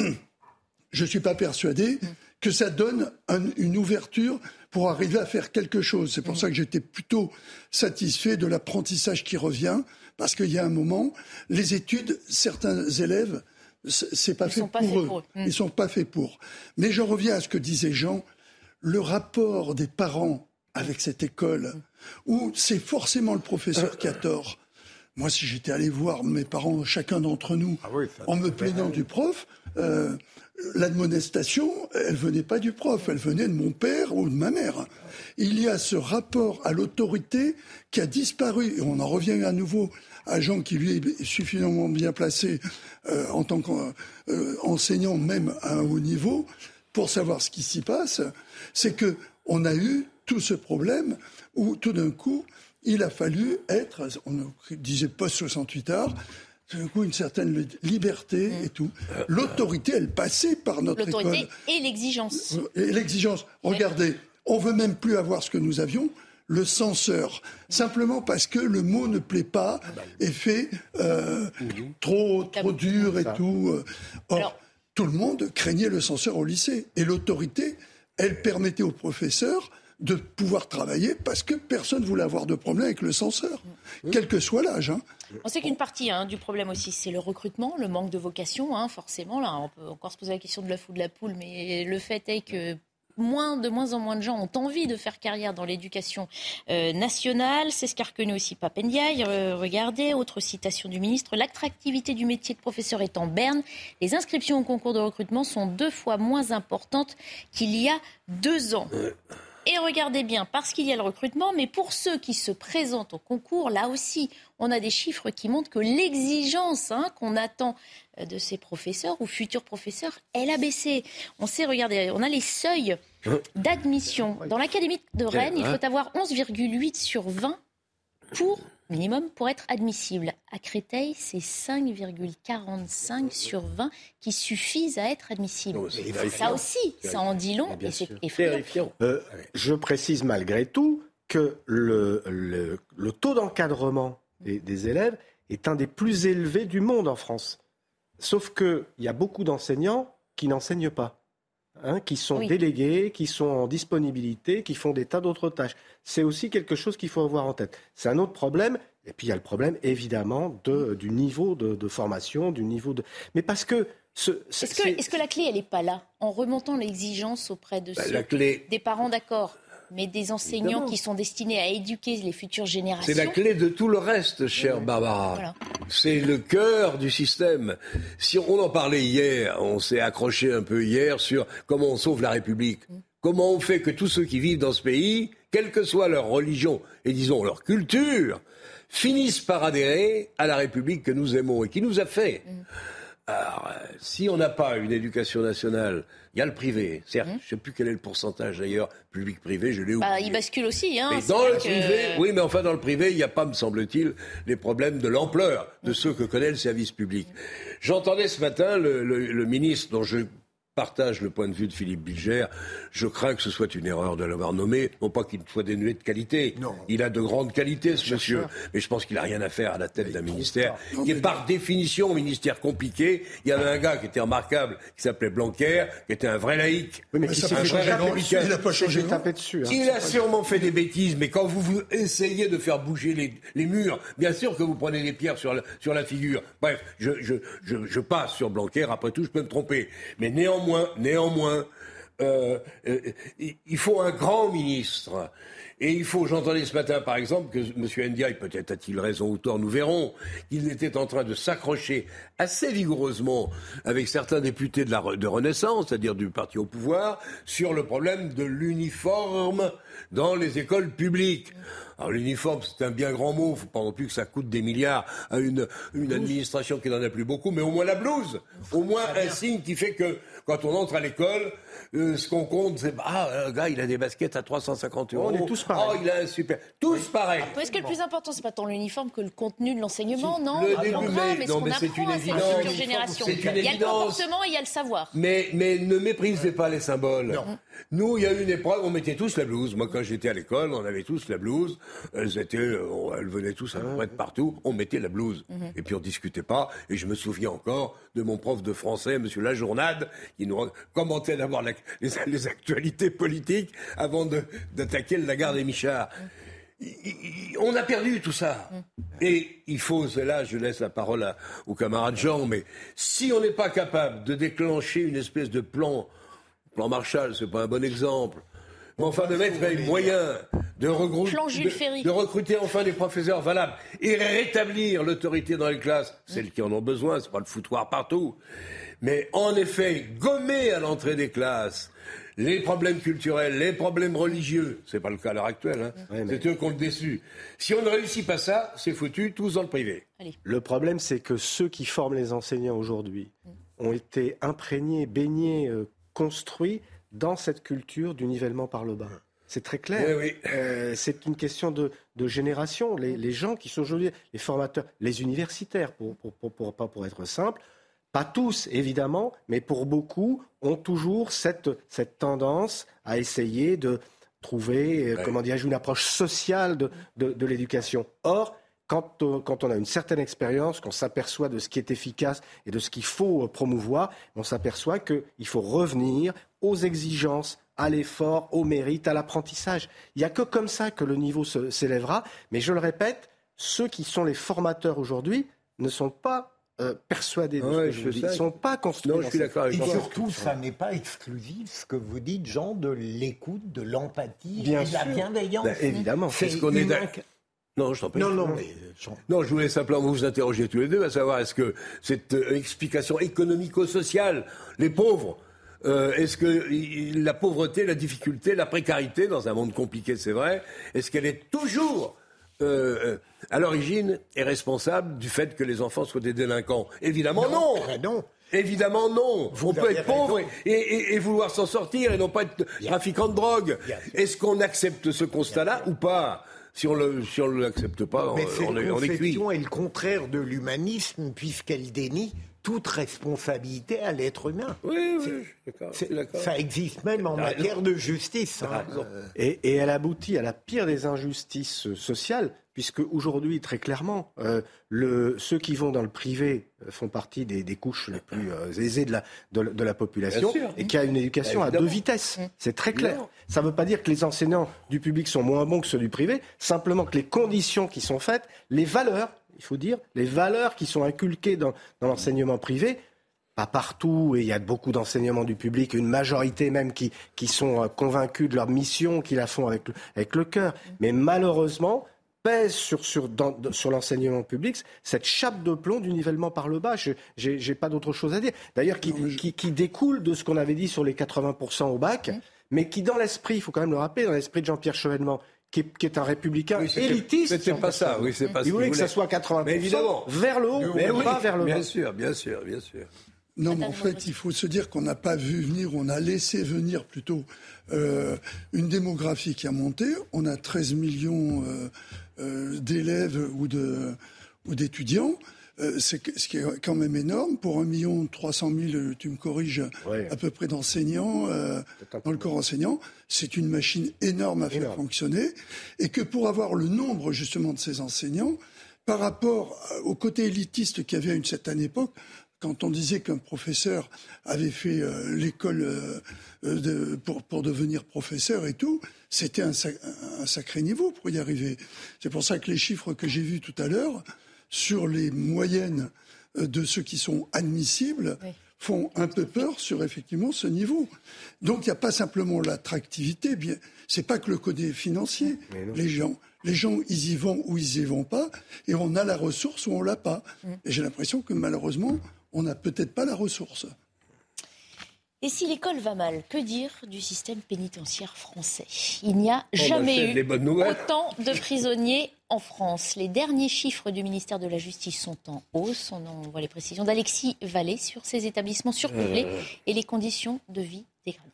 je ne suis pas persuadé que ça donne un- une ouverture pour arriver à faire quelque chose. C'est pour ça que j'étais plutôt satisfait de l'apprentissage qui revient, parce qu'il y a un moment, les études, certains élèves, c'est pas
Ils
fait
sont pas
pour
faits
eux.
pour eux. Mm.
Ils sont pas faits pour. Mais je reviens à ce que disait Jean, le rapport des parents avec cette école, où c'est forcément le professeur qui a tort. Moi, si j'étais allé voir mes parents, chacun d'entre nous, en me plaignant du prof, euh, l'admonestation, elle venait pas du prof, elle venait de mon père ou de ma mère. Il y a ce rapport à l'autorité qui a disparu, et on en revient à nouveau Jean qui lui est suffisamment bien placé euh, en tant qu'enseignant même à un haut niveau pour savoir ce qui s'y passe, c'est que on a eu tout ce problème où tout d'un coup il a fallu être, on disait post 68 heures, tout d'un coup une certaine liberté et tout. L'autorité, elle passait par notre école.
L'autorité et l'exigence.
Et l'exigence. Regardez, On veut même plus avoir ce que nous avions, le censeur, simplement parce que le mot ne plaît pas et fait euh, trop, trop dur et tout. Euh. Or, tout le monde craignait le censeur au lycée. Et l'autorité, elle permettait aux professeurs de pouvoir travailler parce que personne ne voulait avoir de problème avec le censeur, quel que soit l'âge. Hein.
On sait qu'une partie hein, du problème aussi, c'est le recrutement, le manque de vocation, hein, forcément. Là, on peut encore se poser la question de l'œuf ou de la poule, mais le fait est que moins, de moins en moins de gens ont envie de faire carrière dans l'éducation euh, nationale. C'est ce qu'a reconnu aussi Papendiaï. Euh, regardez, autre citation du ministre, l'attractivité du métier de professeur est en berne. Les inscriptions au concours de recrutement sont deux fois moins importantes qu'il y a deux ans. Et regardez bien, parce qu'il y a le recrutement, mais pour ceux qui se présentent au concours, là aussi, on a des chiffres qui montrent que l'exigence hein, qu'on attend euh, de ces professeurs ou futurs professeurs, elle a baissé. On sait, regardez, on a les seuils hein d'admission. Dans l'académie de Rennes, il faut avoir 11,8 sur 20 pour minimum pour être admissible. À Créteil, c'est 5,45 sur 20 qui suffisent à être admissibles. ça aussi, ça en dit long et c'est effrayant.
Euh, je précise malgré tout que le, le, taux d'encadrement des, élèves est un des plus élevés du monde en France. Sauf qu'il y a beaucoup d'enseignants qui n'enseignent pas. Hein, qui sont délégués, qui sont en disponibilité, qui font des tas d'autres tâches. C'est aussi quelque chose qu'il faut avoir en tête. C'est un autre problème. Et puis il y a le problème, évidemment, de, du niveau de, formation, du niveau de. Mais parce que.
Est-ce que, la clé, elle n'est pas là En remontant l'exigence auprès de bah, ceux, des parents d'accord mais des enseignants qui sont destinés à éduquer les futures générations.
C'est la clé de tout le reste, chère Barbara. C'est le cœur du système. Si on en parlait hier, on s'est accroché un peu hier sur comment on sauve la République. Mm. Comment on fait que tous ceux qui vivent dans ce pays, quelle que soit leur religion et disons leur culture, finissent par adhérer à la République que nous aimons et qui nous a fait. Mm. Alors, euh, si on n'a pas une éducation nationale, il y a le privé. Certes, mmh. je ne sais plus quel est le pourcentage d'ailleurs, public-privé, je l'ai bah, oublié.
il bascule aussi. Hein,
mais dans le privé, oui, mais enfin dans le privé, il n'y a pas, me semble-t-il, les problèmes de l'ampleur de mmh. ceux que connaît le service public. J'entendais ce matin le ministre dont je partage le point de vue de Philippe Bilger. Je crains que ce soit une erreur de l'avoir nommé, non pas qu'il soit dénué de qualité. Non. Il a de grandes qualités, ce monsieur, mais je pense qu'il n'a rien à faire à la tête d'un ministère qui est par définition un ministère compliqué. Il y avait un gars qui était remarquable, qui s'appelait Blanquer, qui était un vrai laïc,
oui, mais qui
un
vrai républicain. Il n'a pas changé dessus.
Hein. il a sûrement fait des bêtises, mais quand vous, vous essayez de faire bouger les, les, murs, bien sûr que vous prenez des pierres sur la, sur la figure. Bref, je, je, je, je passe sur Blanquer, après tout, je peux me tromper. Mais néanmoins, néanmoins, euh, euh, il faut un grand ministre. Et il faut, j'entendais ce matin par exemple que M. Ndiaye, peut-être a-t-il raison ou tort, nous verrons, qu'il était en train de s'accrocher assez vigoureusement avec certains députés de, la, de Renaissance, c'est-à-dire du parti au pouvoir, sur le problème de l'uniforme dans les écoles publiques. Alors l'uniforme, c'est un bien grand mot, il ne faut pas non plus que ça coûte des milliards à une, une administration qui n'en a plus beaucoup, mais au moins la blouse, au moins un signe qui fait que quand on entre à l'école, euh, ce qu'on compte, c'est ah, un gars, il a des baskets à 350 euros.
On est tous pareils.
Oh, il a un super. Tous pareils.
Est-ce que le plus important, c'est pas tant l'uniforme que le contenu de l'enseignement, non
Le début, mais, non, mais c'est une évidence.
Génération. Il y a le comportement et il y a le savoir.
Mais, mais ne méprisez pas les symboles. Non. Nous, il y a eu une épreuve, on mettait tous la blouse. Moi, quand j'étais à l'école, on avait tous la blouse. Elles étaient, euh, elles venaient tous à peu près de partout. On mettait la blouse. Mhm. Et puis on discutait pas. Et je me souviens encore de mon prof de français, Monsieur Lajournade, qui nous commentait d'abord les, les, actualités politiques avant d'attaquer la gare des Michards. On a perdu tout ça. Et il faut, là, je laisse la parole au camarade Jean, mais si on n'est pas capable de déclencher une espèce de plan, plan Marshall, c'est pas un bon exemple, mais enfin de mettre les moyens de, de, de, recruter enfin des professeurs valables et rétablir l'autorité dans les classes, celles qui en ont besoin, c'est pas le foutoir partout. Mais en effet, gommer à l'entrée des classes les problèmes culturels, les problèmes religieux, c'est pas le cas à l'heure actuelle, hein. c'est eux qui ont le déçu. Si on ne réussit pas ça, c'est foutu, tous dans le privé.
Le problème, c'est que ceux qui forment les enseignants aujourd'hui ont été imprégnés, baignés, euh, construits dans cette culture du nivellement par le bas. C'est très clair. Euh, c'est une question de, génération. Les, gens qui sont aujourd'hui, les formateurs, les universitaires, pour, pour, pas pour être simple, pas tous évidemment, mais pour beaucoup, ont toujours cette, cette tendance à essayer de, trouver, comment dirais-je, une approche sociale de, de l'éducation. Or, quand, on a une certaine expérience, qu'on s'aperçoit de ce qui est efficace et de ce qu'il faut promouvoir, on s'aperçoit qu'il faut revenir aux exigences, à l'effort, au mérite, à l'apprentissage. Il n'y a que comme ça que le niveau s'élèvera. Mais je le répète, ceux qui sont les formateurs aujourd'hui ne sont pas euh, persuadés de ce que je, dis. Ils ne sont pas construits.
Non, je suis d'accord avec Et surtout, ça n'est pas exclusif, ce que vous dites, Jean, de l'écoute, de l'empathie, de la bienveillance. Ben,
évidemment.
C'est ce qu'on est non, je t'en prie.
Non, non, mais...
non, je voulais simplement vous interroger tous les deux, à savoir est-ce que cette euh, explication économico-sociale, les pauvres, euh, est-ce que la pauvreté, la difficulté, la précarité, dans un monde compliqué, c'est vrai, est-ce qu'elle est toujours euh, à l'origine est responsable du fait que les enfants soient des délinquants? Évidemment non.
non.
Évidemment non. On peut être pauvre et, vouloir s'en sortir et non pas être trafiquant de drogue. Est-ce qu'on accepte ce constat-là ou pas? Si on le, si on l'accepte pas,
Mais
on,
est,
on est cuit.
est le contraire de l'humanisme puisqu'elle dénie toute responsabilité à l'être humain.
Oui, oui, d'accord.
Ça existe même en matière de justice. Hein.
Et, et, elle aboutit à la pire des injustices sociales, puisque aujourd'hui, très clairement, euh, le, ceux qui vont dans le privé euh, font partie des, des couches les plus euh, aisées de la, de, la population et qui a une éducation à deux vitesses. C'est très clair. Ça ne veut pas dire que les enseignants du public sont moins bons que ceux du privé, simplement que les conditions qui sont faites, les valeurs il faut dire, les valeurs qui sont inculquées dans, l'enseignement privé, pas partout, et il y a beaucoup d'enseignements du public, une majorité même qui, qui sont euh, convaincus de leur mission, qui la font avec, avec le cœur. Mais malheureusement, pèse sur, sur, sur l'enseignement public cette chape de plomb du nivellement par le bas. Je n'ai pas d'autre chose à dire. D'ailleurs, qui, qui, qui, découle de ce qu'on avait dit sur les 80% au bac, mais qui, dans l'esprit, il faut quand même le rappeler, dans l'esprit de Jean-Pierre Chevènement, qui est, un républicain élitiste.
C'était pas ça, oui, c'est pas
Il voulait que ça soit 80% mais évidemment. vers le haut, mais pas vers le bas.
Bien sûr, bien sûr, bien sûr.
Non, mais en fait, il faut se dire qu'on n'a pas vu venir, on a laissé venir plutôt euh, une démographie qui a monté. On a 13 millions euh, euh, d'élèves ou d'étudiants. Euh, ce qui est quand même énorme. Pour 1 million 300 000, tu me corriges, à peu près d'enseignants euh, dans le corps enseignant, c'est une machine énorme à faire fonctionner. Et que pour avoir le nombre justement de ces enseignants, par rapport au côté élitiste qu'il y avait à une certaine époque, quand on disait qu'un professeur avait fait euh, l'école pour, pour, devenir professeur et tout, c'était un, un, sacré niveau pour y arriver. C'est pour ça que les chiffres que j'ai vus tout à l'heure, sur les moyennes euh, de ceux qui sont admissibles font un peu peur sur effectivement ce niveau. Donc il n'y a pas simplement l'attractivité, bien c'est pas que le côté financier. Les gens, les gens, ils y vont ou ils y vont pas, et on a la ressource ou on l'a pas. Mm. Et j'ai l'impression que malheureusement, on n'a peut-être pas la ressource.
Et si l'école va mal, que dire du système pénitentiaire français? Il n'y a oh, bah, jamais eu autant de prisonniers en France. Les derniers chiffres du ministère de la Justice sont en hausse. On en voit les précisions d'Alexis Vallée sur ces établissements surpeuplés euh. et les conditions de vie dégradées.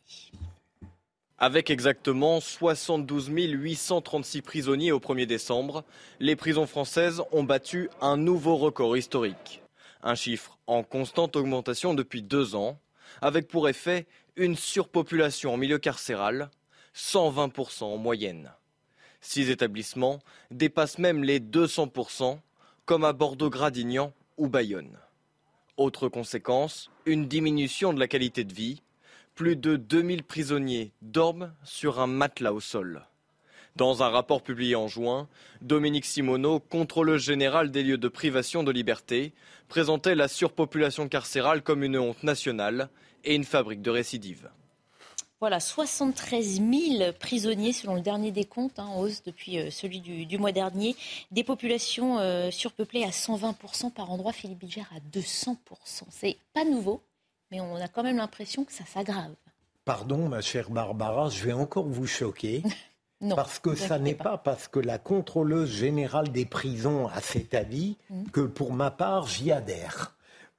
Avec exactement 72 836 prisonniers au 1er décembre, les prisons françaises ont battu un nouveau record historique. Un chiffre en constante augmentation depuis deux ans avec pour effet une surpopulation en milieu carcéral, 120% en moyenne. Six établissements dépassent même les 200%, comme à Bordeaux-Gradignan ou Bayonne. Autre conséquence, une diminution de la qualité de vie. Plus de 2000 prisonniers dorment sur un matelas au sol. Dans un rapport publié en juin, Dominique Simoneau, contrôleur général des lieux de privation de liberté, présentait la surpopulation carcérale comme une honte nationale et une fabrique de récidives.
Voilà, 73 000 prisonniers selon le dernier décompte, hein, en hausse depuis euh, celui du, mois dernier. Des populations euh, surpeuplées à 120% par endroit, Philippe Bilger à 200%. C'est pas nouveau, mais on a quand même l'impression que ça s'aggrave.
Pardon, ma chère Barbara, je vais encore vous choquer. non, parce que ça n'est pas. parce que la contrôleuse générale des prisons a cet avis mmh. que pour ma part, j'y adhère.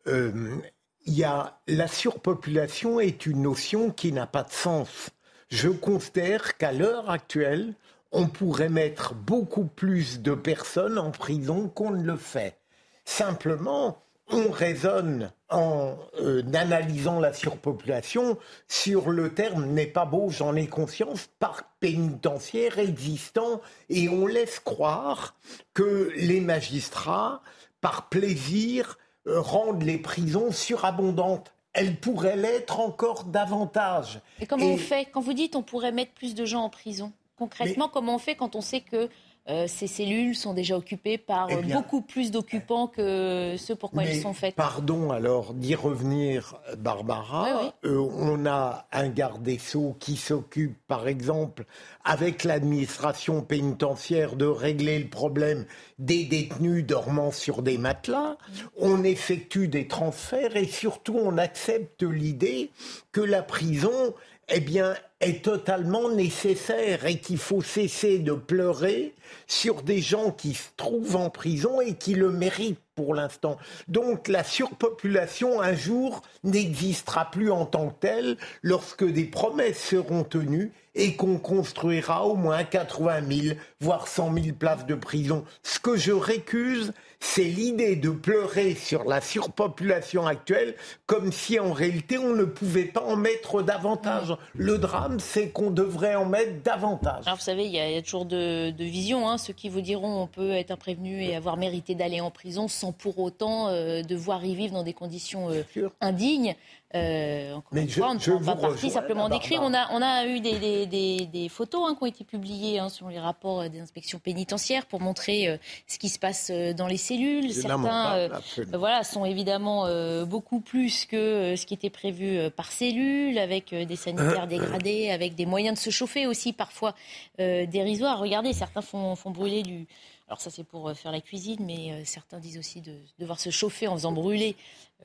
Euh, il y a la surpopulation est une notion qui n'a pas de sens. Je considère qu'à l'heure actuelle, on pourrait mettre beaucoup plus de personnes en prison qu'on ne le fait. Simplement, on raisonne en euh, analysant la surpopulation sur le terme n'est pas beau, j'en ai conscience, parc pénitentiaire existant, et on laisse croire que les magistrats, par plaisir, rendent les prisons surabondantes. Elles pourraient l'être encore davantage.
Et comment on fait? Quand vous dites on pourrait mettre plus de gens en prison, concrètement, comment on fait quand on sait que euh, ces cellules sont déjà occupées par eh beaucoup plus d'occupants que ceux pour quoi elles sont faites.
Pardon alors d'y revenir, Barbara. Euh, on a un garde des Sceaux qui s'occupe, par exemple, avec l'administration pénitentiaire, de régler le problème des détenus dormant sur des matelas. On effectue des transferts et surtout on accepte l'idée que la prison eh bien, est totalement nécessaire et qu'il faut cesser de pleurer sur des gens qui se trouvent en prison et qui le méritent pour l'instant. Donc la surpopulation, un jour, n'existera plus en tant que telle lorsque des promesses seront tenues et qu'on construira au moins 80 000, voire 100 000 places de prison. Ce que je récuse, c'est l'idée de pleurer sur la surpopulation actuelle comme si en réalité on ne pouvait pas en mettre davantage. Le drame, c'est qu'on devrait en mettre davantage.
Alors vous savez, il y, a toujours de, de visions. Hein. Ceux qui vous diront on peut être un prévenu et avoir mérité d'aller en prison sans pour autant euh, devoir y vivre dans des conditions euh, indignes. Euh, Mais je, on ne pas partie simplement d'écrire. On a, on a eu des, des, des, photos hein, qui ont été publiées hein, sur les rapports des inspections pénitentiaires pour montrer euh, ce qui se passe dans les cellules. Certains euh, voilà, sont évidemment beaucoup plus que ce qui était prévu par cellule, avec des sanitaires dégradés, avec des moyens de se chauffer aussi parfois dérisoires. Regardez, certains font, font brûler du, alors ça c'est pour faire la cuisine, mais certains disent aussi de devoir se chauffer en faisant brûler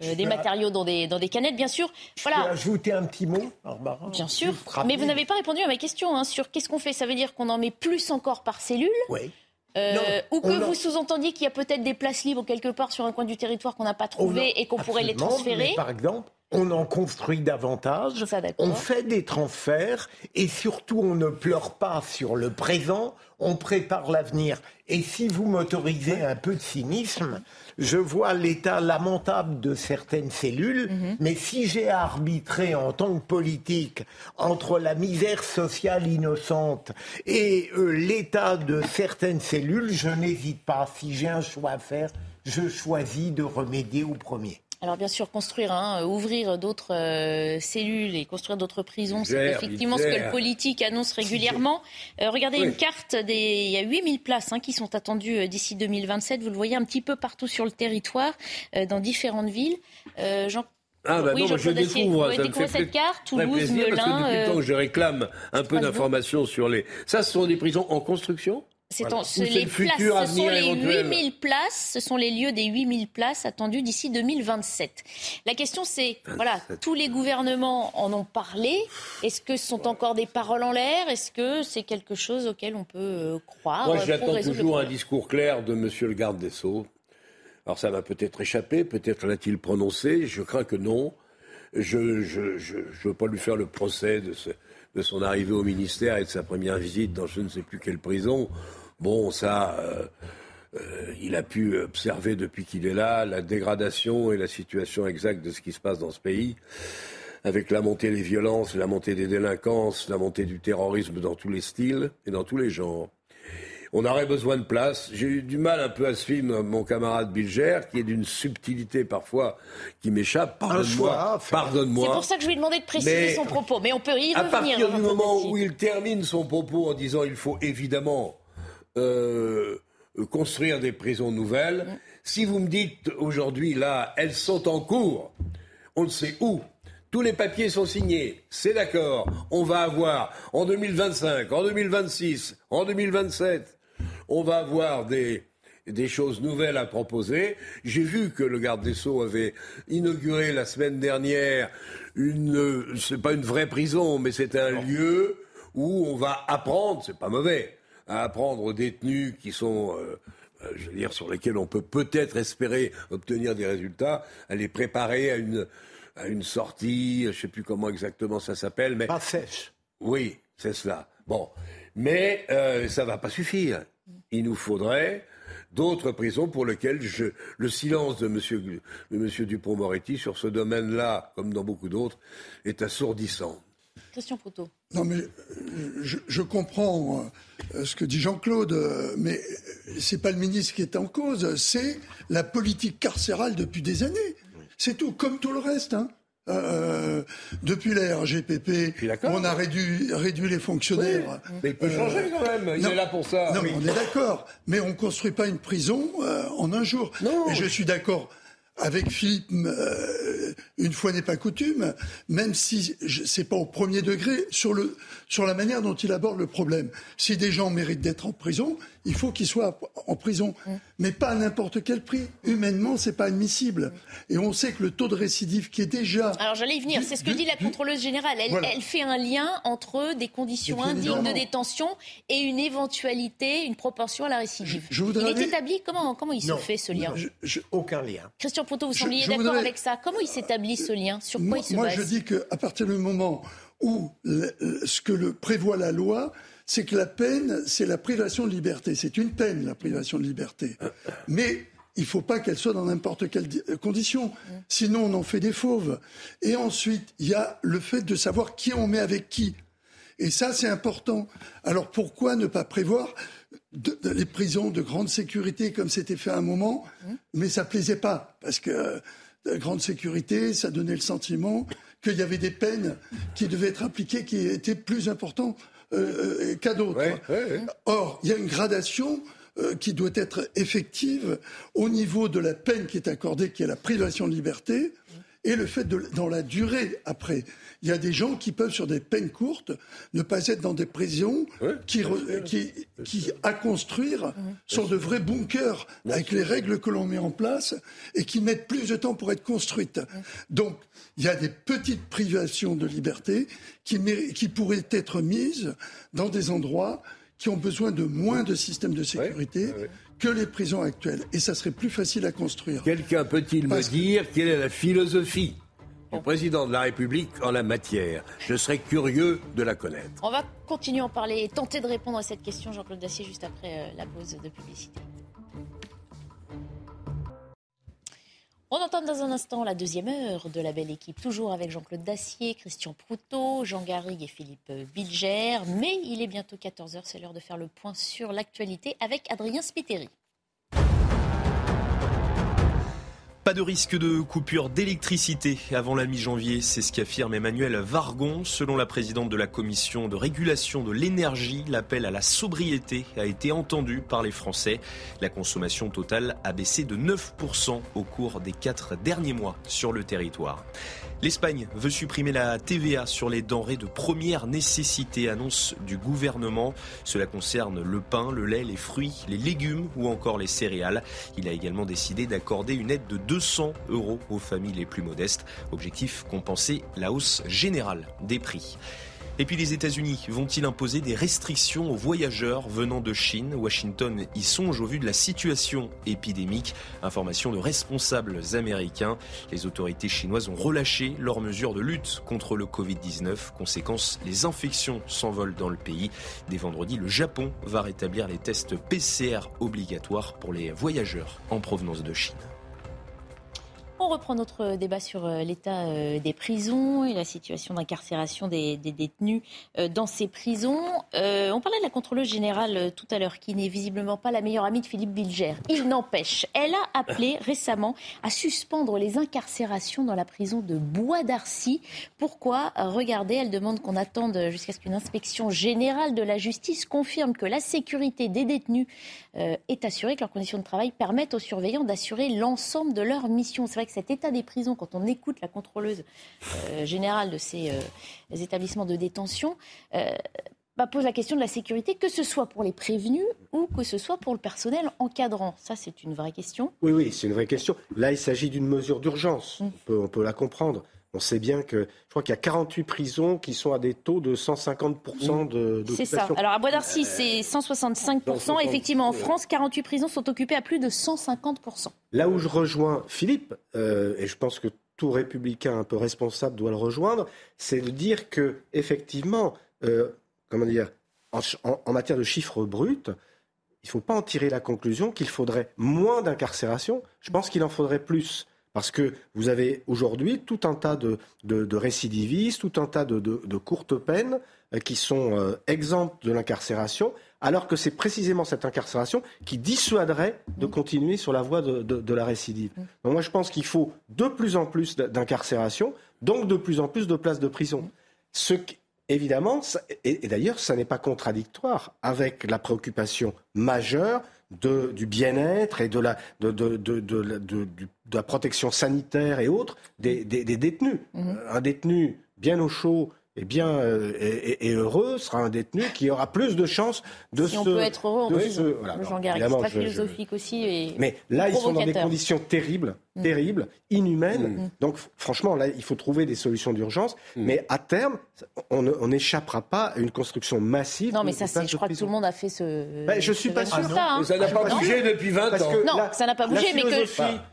euh, des matériaux dans des, dans des canettes, bien sûr.
Je voilà. peux ajouter un petit mot,
Barbara Bien sûr. Mais vous n'avez pas répondu à ma question hein, sur qu'est-ce qu'on fait? Ça veut dire qu'on en met plus encore par cellule?
Oui.
Euh, ou que vous sous-entendiez qu'il y a peut-être des places libres quelque part sur un coin du territoire qu'on n'a pas trouvé et qu'on pourrait les transférer.
par exemple, on en construit davantage, on fait des transferts et surtout on ne pleure pas sur le présent, on prépare l'avenir. Et si vous m'autorisez un peu de cynisme, je vois l'état lamentable de certaines cellules, mhm. mais si j'ai à arbitrer en tant que politique entre la misère sociale innocente et euh, l'état de certaines cellules, je n'hésite pas. Si j'ai un choix à faire, je choisis de remédier au premier.
Alors bien sûr, construire, hein, ouvrir d'autres euh, cellules et construire d'autres prisons, c'est effectivement ce que le politique annonce régulièrement. Euh, regardez une carte, des... il y a 8000 places hein, qui sont attendues euh, d'ici 2027. Vous le voyez un petit peu partout sur le territoire, dans différentes villes.
Jean ah bah non, je découvre, ça me fait
cette carte, Toulouse, Melun,
parce que depuis le temps que je réclame un peu d'informations sur les... Ça, ce sont des prisons en construction?
C'est les places, ce sont les 8000 places, ce sont les lieux des 8000 places attendues d'ici 2027. La question c'est, voilà, tous les gouvernements en ont parlé. Est-ce que ce sont encore des paroles en l'air? Est-ce que c'est quelque chose auquel on peut euh, croire
Moi, j'attends toujours un discours clair de Monsieur le garde des Sceaux. Alors ça m'a peut-être échappé, peut-être l'a-t-il prononcé. Je crains que non. Je ne je, je, je veux pas lui faire le procès de ce, de son arrivée au ministère et de sa première visite dans je ne sais plus quelle prison. Bon, ça, euh, euh, il a pu observer depuis qu'il est là la dégradation et la situation exacte de ce qui se passe dans ce pays, avec la montée des violences, la montée des délinquances, la montée du terrorisme dans tous les styles et dans tous les genres on aurait besoin de place. J'ai eu du mal un peu à suivre mon camarade Bilger, qui est d'une subtilité parfois qui m'échappe. Pardonne-moi. Pardonne-moi.
C'est pour ça que je lui ai demandé de préciser son propos. Mais on peut y revenir.
À partir du moment où il termine son propos en disant il faut évidemment euh, construire des prisons nouvelles, mm. si vous me dites aujourd'hui, là, elles sont en cours, on ne sait où. Tous les papiers sont signés, c'est d'accord. On va avoir en 2025, en 2026, en 2027, on va avoir des, des choses nouvelles à proposer. J'ai vu que le garde des Sceaux avait inauguré la semaine dernière une, c'est pas une vraie prison, mais c'est un lieu où on va apprendre, c'est pas mauvais, à apprendre aux détenus qui sont, euh, euh, je veux dire, sur lesquels on peut peut-être espérer obtenir des résultats, à les préparer à une, à une sortie, je sais plus comment exactement ça s'appelle, mais.
Pas sèche.
Oui, c'est cela. Bon. Mais euh, ça va pas suffire il nous faudrait d'autres prisons pour lesquelles je, le silence de monsieur, de monsieur Dupont-Moretti sur ce domaine-là, comme dans beaucoup d'autres, est assourdissant.
Christian Proutot.
Non, mais je, je comprends euh, ce que dit Jean-Claude, euh, mais c'est pas le ministre qui est en cause, c'est la politique carcérale depuis des années. C'est tout, comme tout le reste. Hein. Euh, depuis la RGPP, on a réduit, réduit les fonctionnaires.
mais il peut changer quand même, il est là pour ça.
Non, mais on est d'accord. Mais on ne construit pas une prison en un jour.
Non.
Et je suis d'accord avec Philippe, euh, une fois n'est pas coutume, même si c'est pas au premier degré, sur, le, sur la manière dont il aborde le problème. Si des gens méritent d'être en prison, il faut qu'ils soient en prison, mm. mais pas à n'importe quel prix. Humainement, c'est pas admissible. Et on sait que le taux de récidive qui est déjà.
Alors j'allais y venir. C'est ce que dit la contrôleuse générale. Elle, elle, fait un lien entre des conditions indignes de détention et une éventualité, une proportion à la récidive.
Je, voudrais
il est établi comment Comment il se fait ce lien
Aucun lien.
Christian Proto, vous sembliez d'accord avec ça. Comment il s'établit ce lien? Sur quoi
moi,
il se
base?
Moi,
je dis qu'à partir du moment où ce que le prévoit la loi, c'est que la peine, c'est la privation de liberté. C'est une peine, la privation de liberté. Mais il ne faut pas qu'elle soit dans n'importe quelle euh, condition. Sinon, on en fait des fauves. Et ensuite, il y a le fait de savoir qui on met avec qui. Et ça, c'est important. Alors pourquoi ne pas prévoir les prisons de grande sécurité comme c'était fait à un moment? Mais ça plaisait pas. Parce que euh, de grande sécurité, ça donnait le sentiment qu'il y avait des peines qui devaient être appliquées qui étaient plus importantes euh, euh, qu'à d'autres. Or, il y a une gradation euh, qui doit être effective au niveau de la peine qui est accordée, qui est la privation de liberté, et le fait de, dans la durée après. Il y a des gens qui peuvent, sur des peines courtes, ne pas être dans des prisons qui, qui, qui, à construire, sont de vrais bunkers avec les règles que l'on met en place et qui mettent plus de temps pour être construites. Donc, il y a des petites privations de liberté qui, qui pourraient être mises dans des endroits qui ont besoin de moins de systèmes de sécurité que les prisons actuelles. Et ça serait plus facile à construire.
Quelqu'un peut-il me dire quelle est la philosophie du président de la République en la matière? Je serais curieux de la connaître.
On va continuer à en parler et tenter de répondre à cette question, Jean-Claude Dacier, juste après euh, la pause de publicité. On entend dans un instant la deuxième heure de la belle équipe, toujours avec Jean-Claude Dacier, Christian Proutot, Jean Garrigue et Philippe Bilger. Mais il est bientôt 14h, c'est l'heure de faire le point sur l'actualité avec Adrien Spiteri.
Pas de risque de coupure d'électricité avant la mi-janvier, c'est ce qu'affirme Emmanuel Vargon. Selon la présidente de la commission de régulation de l'énergie, l'appel à la sobriété a été entendu par les Français. La consommation totale a baissé de 9% au cours des quatre derniers mois sur le territoire. L'Espagne veut supprimer la TVA sur les denrées de première nécessité, annonce du gouvernement. Cela concerne le pain, le lait, les fruits, les légumes ou encore les céréales. Il a également décidé d'accorder une aide de 200 euros aux familles les plus modestes. Objectif compenser la hausse générale des prix. Et puis les États-Unis vont-ils imposer des restrictions aux voyageurs venant de Chine? Washington y songe au vu de la situation épidémique. Information de responsables américains. Les autorités chinoises ont relâché leurs mesures de lutte contre le Covid-19. Conséquence, les infections s'envolent dans le pays. Dès vendredi, le Japon va rétablir les tests PCR obligatoires pour les voyageurs en provenance de Chine.
On reprend notre débat sur euh, l'état euh, des prisons et la situation d'incarcération des, détenus euh, dans ces prisons. on parlait de la contrôleuse générale tout à l'heure, qui n'est visiblement pas la meilleure amie de Philippe Bilger. Il n'empêche, elle a appelé récemment à suspendre les incarcérations dans la prison de Bois d'Arcy. Pourquoi? Regardez, elle demande qu'on attende jusqu'à ce qu'une inspection générale de la justice confirme que la sécurité des détenus est assurée, que leurs conditions de travail permettent aux surveillants d'assurer l'ensemble de leur mission. C'est vrai que cet état des prisons, quand on écoute la contrôleuse euh, générale de ces euh, établissements de détention, euh, bah, pose la question de la sécurité, que ce soit pour les prévenus ou que ce soit pour le personnel encadrant. Ça, c'est une vraie question.
Oui, oui, c'est une vraie question. Là, il s'agit d'une mesure d'urgence. Mm. On, peut, la comprendre. On sait bien que je crois qu'il y a 48 prisons qui sont à des taux de 150% de
C'est ça. Alors à Bois d'Arcy, c'est 165%. Effectivement, en France, 48 prisons sont occupées à plus de 150%.
Là où je rejoins Philippe, euh, et je pense que tout républicain un peu responsable doit le rejoindre, c'est de dire que effectivement, euh, comment dire, en, matière de chiffres bruts, il ne faut pas en tirer la conclusion qu'il faudrait moins d'incarcération. Je pense qu'il en faudrait plus. Parce que vous avez aujourd'hui tout un tas de, récidivistes, tout un tas de, courtes peines euh, qui sont euh, exemptes de l'incarcération, alors que c'est précisément cette incarcération qui dissuaderait de continuer sur la voie de, la récidive. Donc moi je pense qu'il faut de plus en plus d'incarcération, donc de plus en plus de places de prison. Ce qui, évidemment, et, d'ailleurs, ça n'est pas contradictoire avec la préoccupation majeure du bien-être et de la, protection sanitaire et autres des, détenus. Mmh. Un détenu bien au chaud eh bien, euh, et, heureux sera un détenu qui aura plus de chances de
si
se.
on peut être heureux philosophique aussi. Et
Mais là, ils sont dans des conditions terribles, mm. terribles, inhumaines. Mm. Donc, franchement, là, il faut trouver des solutions d'urgence. Mm. Mais à terme, on n'échappera pas à une construction massive.
Non, mais ça, c'est. Je crois que tout le monde a fait ce.
Ben, je suis pas sûr.
Hein. Ça n'a pas bougé depuis 20 ans.
non, ça n'a pas bougé, mais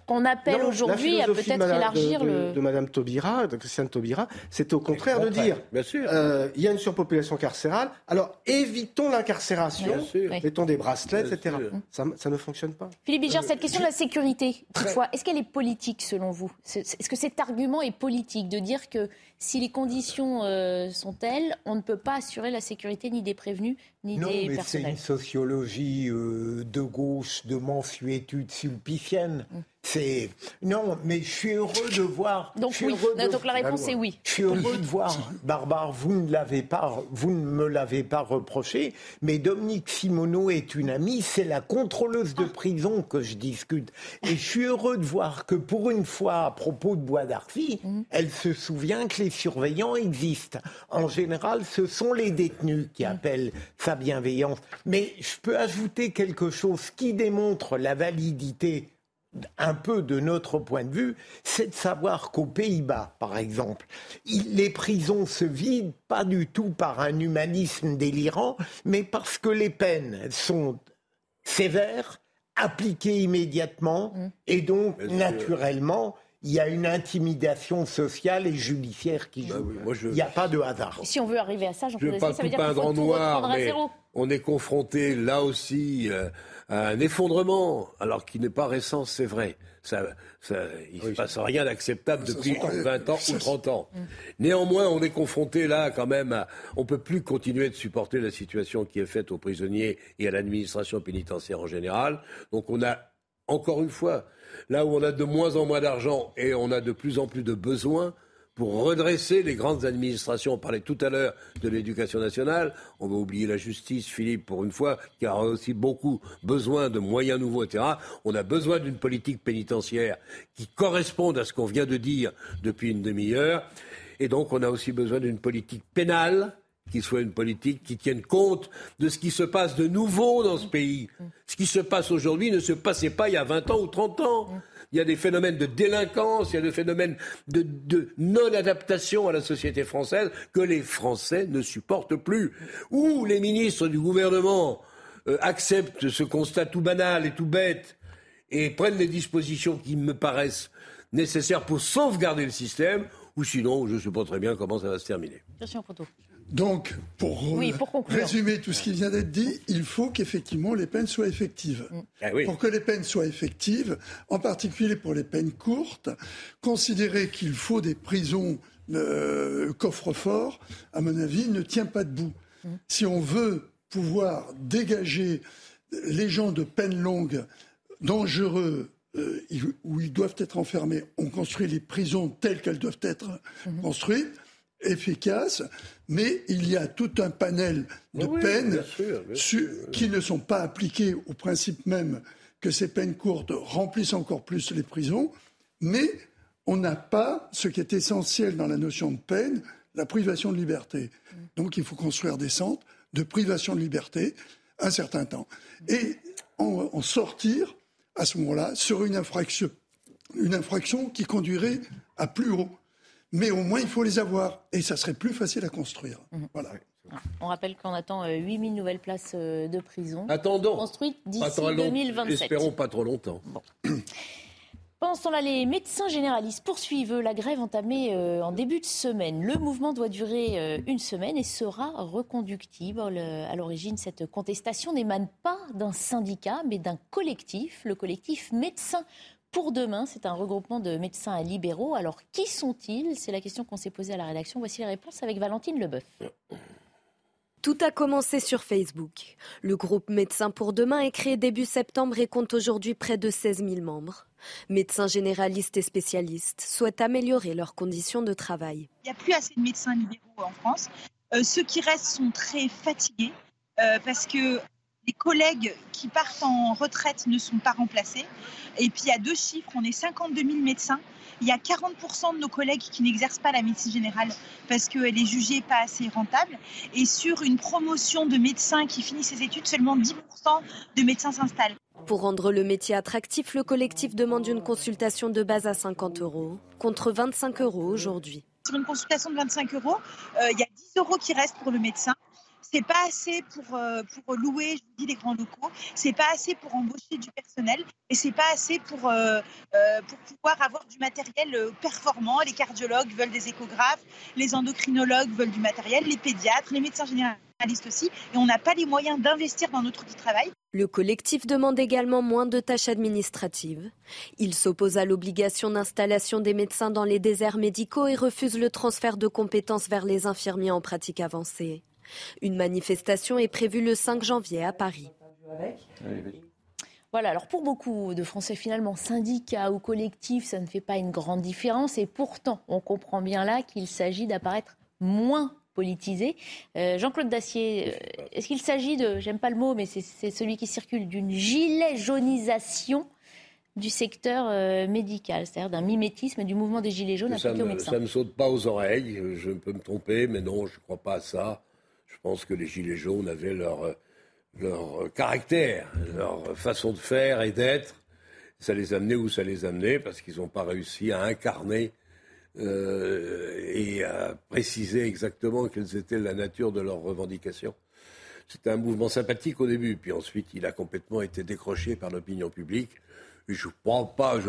qu'on appelle aujourd'hui à peut-être élargir le.
De Madame Taubira, de Christiane Taubira, c'est au contraire de dire Bien sûr. Euh, il y a une surpopulation carcérale. Alors évitons l'incarcération, mettons des bracelets, etc. Ça, ne fonctionne pas.
Philippe Bijar, cette question de la sécurité, toutefois, est-ce qu'elle est politique selon vous? Est-ce que cet argument est politique de dire que si les conditions euh, sont telles, on ne peut pas assurer la sécurité ni des prévenus ni
non,
des
mais C'est une sociologie euh, de gauche, de mensuétude sulpicienne. Mm. C'est non, mais je suis heureux de voir.
Donc oui. Donc la réponse est oui.
Je suis heureux de voir, Barbare. Vous ne l'avez pas, vous ne me l'avez pas reproché, mais Dominique Simoneau est une amie. C'est la contrôleuse de prison que je discute, et je suis heureux de voir que pour une fois, à propos de Bois d'Arcy, mm. elle se souvient que les surveillants existent. En général, ce sont les détenus qui appellent sa bienveillance. Mais je peux ajouter quelque chose qui démontre la validité un peu de notre point de vue, c'est de savoir qu'aux Pays-Bas, par exemple, les prisons se vident pas du tout par un humanisme délirant, mais parce que les peines sont sévères, appliquées immédiatement, mmh. et donc naturellement, il y a une intimidation sociale et judiciaire qui bah joue. Il n'y a pas de hasard.
si on veut arriver à ça,
je ne veux pas tout peindre en noir, mais on est confronté là aussi euh, un effondrement, alors qu'il n'est pas récent, c'est vrai. Ça, il ne se passe rien d'acceptable depuis 20 ans ou 30 ans. Mm. Néanmoins, on est confronté là quand même à... On ne peut plus continuer de supporter la situation qui est faite aux prisonniers et à l'administration pénitentiaire en général. Donc on a, encore une fois, là où on a de moins en moins d'argent et on a de plus en plus de besoins, pour redresser les grandes administrations. On parlait tout à l'heure de l'éducation nationale. On va oublier la justice, Philippe, pour une fois, qui a aussi beaucoup besoin de moyens nouveaux, etc. On a besoin d'une politique pénitentiaire qui corresponde à ce qu'on vient de dire depuis une demi-heure. Et donc, on a aussi besoin d'une politique pénale qui soit une politique qui tienne compte de ce qui se passe de nouveau dans ce pays. Ce qui se passe aujourd'hui ne se passait pas il y a 20 ans ou 30 ans il y a des phénomènes de délinquance, il y a des phénomènes de, non-adaptation à la société française que les Français ne supportent plus. Ou les ministres du gouvernement euh, acceptent ce constat tout banal et tout bête et prennent des dispositions qui me paraissent nécessaires pour sauvegarder le système, ou sinon, je ne sais pas très bien comment ça va se terminer.
Donc, pour, résumer tout ce qui vient d'être dit, il faut qu'effectivement les peines soient effectives. Mm. Ah pour que les peines soient effectives, en particulier pour les peines courtes, considérer qu'il faut des prisons euh, coffre-fort, à mon avis, ne tient pas debout. Mm. Si on veut pouvoir dégager les gens de peines longues, dangereux, euh, où ils doivent être enfermés, on construit les prisons telles qu'elles doivent être mm-hmm. construites efficace, mais il y a tout un panel de peines qui ne sont pas appliquées au principe même que ces peines courtes remplissent encore plus les prisons, mais on n'a pas ce qui est essentiel dans la notion de peine, la privation de liberté. Donc il faut construire des centres de privation de liberté un certain temps. Et en, sortir, à ce moment-là, sur une infraction, une infraction qui conduirait à plus haut mais au moins il faut les avoir et ça serait plus facile à construire. Mhm. Voilà.
On rappelle qu'on attend 8000 euh, nouvelles places euh, de prison
Attendons.
construites d'ici 2027.
Espérons pas trop longtemps.
Pendant ce temps-là, les médecins généralistes poursuivent la grève entamée euh, en début de semaine. Le mouvement doit durer euh, une semaine et sera reconductible. À l'origine, cette contestation n'émane pas d'un syndicat, mais d'un collectif, le collectif Médecins pour demain. C'est un regroupement de médecins libéraux. Alors, qui sont-ils? C'est la question qu'on s'est posée à la rédaction. Voici les réponses avec Valentine Leboeuf.
Tout a commencé sur Facebook. Le groupe Médecins pour demain est créé début septembre et compte aujourd'hui près de 16 000 membres. Médecins généralistes et spécialistes souhaitent améliorer leurs conditions de travail.
Il n'y a plus assez de médecins libéraux en France. Euh, ceux qui restent sont très fatigués euh, parce que les collègues qui partent en retraite ne sont pas remplacés. Et puis il y a deux chiffres, on est 52 000 médecins. Il y a 40% de nos collègues qui n'exercent pas la médecine générale parce qu'elle est jugée pas assez rentable. Et sur une promotion de médecins qui finissent ses études, seulement 10% de médecins s'installent.
Pour rendre le métier attractif, le collectif demande une consultation de base à 50 euros, contre 25 euros aujourd'hui.
Sur une consultation de 25 euros, euh, il y a 10 euros qui restent pour le médecin c'est pas assez pour, euh, louer, je dis, des grands locaux. C'est pas assez pour embaucher du personnel et c'est pas assez pour, euh, euh, pouvoir avoir du matériel performant. Les cardiologues veulent des échographes, les endocrinologues veulent du matériel, les pédiatres, les médecins généralistes aussi. Et on n'a pas les moyens d'investir dans notre travail.
Le collectif demande également moins de tâches administratives. Il s'oppose à l'obligation d'installation des médecins dans les déserts médicaux et refuse le transfert de compétences vers les infirmiers en pratique avancée. Une manifestation est prévue le 5 janvier à Paris.
Voilà, alors pour beaucoup de Français, finalement, syndicats ou collectifs, ça ne fait pas une grande différence. Et pourtant, on comprend bien là qu'il s'agit d'apparaître moins politisé. Euh, Jean-Claude Dacier, euh, est-ce qu'il s'agit de, j'aime pas le mot, mais c'est celui qui circule, d'une gilet jaunisation du secteur euh, médical, c'est-à-dire d'un mimétisme du mouvement des gilets jaunes appliqué aux médecins?
Ça ne saute pas aux oreilles, je peux me tromper, mais non, je ne crois pas à ça. Je pense que les Gilets jaunes avaient leur, leur caractère, leur façon de faire et d'être. Ça les amenait où ça les amenait, parce qu'ils n'ont pas réussi à incarner euh, et à préciser exactement quelles étaient la nature de leurs revendications. C'était un mouvement sympathique au début, puis ensuite il a complètement été décroché par l'opinion publique. Je ne crois pas,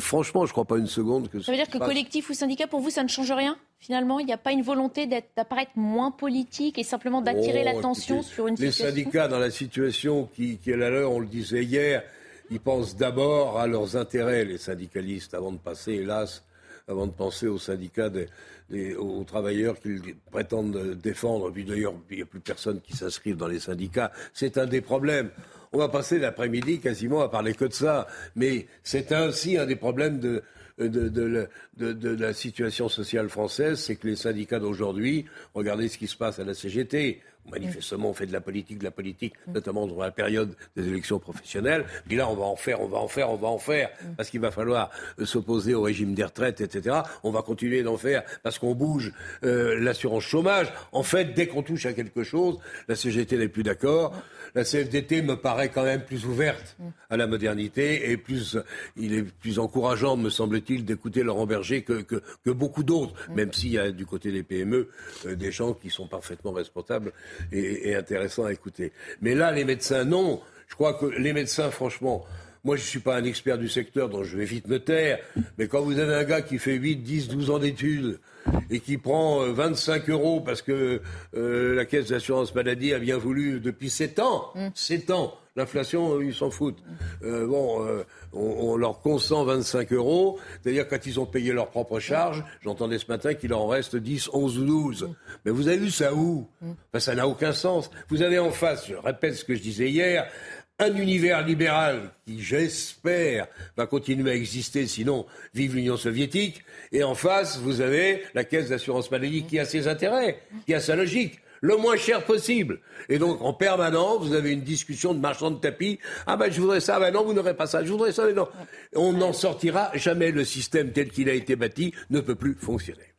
franchement, je ne crois pas une seconde que
ça. veut dire que collectif ou syndicat, pour vous, ça ne change rien Finalement, il n'y a pas une volonté d'apparaître moins politique et simplement d'attirer oh, l'attention sur une
situation? Les syndicats, dans la situation qui, qui est la leur, on le disait hier, ils pensent d'abord à leurs intérêts, les syndicalistes, avant de passer, hélas, avant de penser aux syndicats des, aux travailleurs qu'ils prétendent défendre. Puis d'ailleurs, il n'y a plus personne qui s'inscrive dans les syndicats. C'est un des problèmes. On va passer l'après-midi quasiment à parler que de ça. Mais c'est ainsi un des problèmes de, de, la situation sociale française, c'est que les syndicats d'aujourd'hui, regardez ce qui se passe à la CGT. Manifestement, on fait de la politique, de la politique, notamment dans la période des élections professionnelles. Puis là, on va en faire, on va en faire, on va en faire, parce qu'il va falloir euh, s'opposer au régime des retraites, etc. On va continuer d'en faire parce qu'on bouge euh, l'assurance chômage. En fait, dès qu'on touche à quelque chose, la CGT n'est plus d'accord la CFDT me paraît quand même plus ouverte à la modernité et plus, il est plus encourageant, me semble-t-il, d'écouter Laurent Berger que, que, beaucoup d'autres, même s'il y a du côté des PME euh, des gens qui sont parfaitement responsables et, intéressants à écouter. Mais là, les médecins, non. Je crois que les médecins, franchement, moi, je ne suis pas un expert du secteur, donc je vais vite me taire. Mais quand vous avez un gars qui fait 8, 10, 12 ans d'études et qui prend 25 euh, euros parce que euh, la caisse d'assurance maladie a bien voulu depuis 7 ans, 7 mm. ans, l'inflation, ils s'en foutent. Euh, bon, on, leur consent 25 euros, c'est-à-dire quand ils ont payé leurs propres charges, j'entendais ce matin qu'il en reste 10, 11 ou 12. Mais vous avez vu ça où? Ça n'a aucun sens. Vous avez en face, je répète ce que je disais hier, un univers libéral qui, j'espère, va continuer à exister, sinon vive l'Union soviétique. Et en face, vous avez la caisse d'assurance maladie qui a ses intérêts, qui a sa logique le moins cher possible. Et donc, en permanence, vous avez une discussion de marchand de tapis. Ah ben, je voudrais ça. Ben non, vous n'aurez pas ça. Je voudrais ça. Mais non. On n'en sortira jamais. Le système tel qu'il a été bâti ne peut plus fonctionner.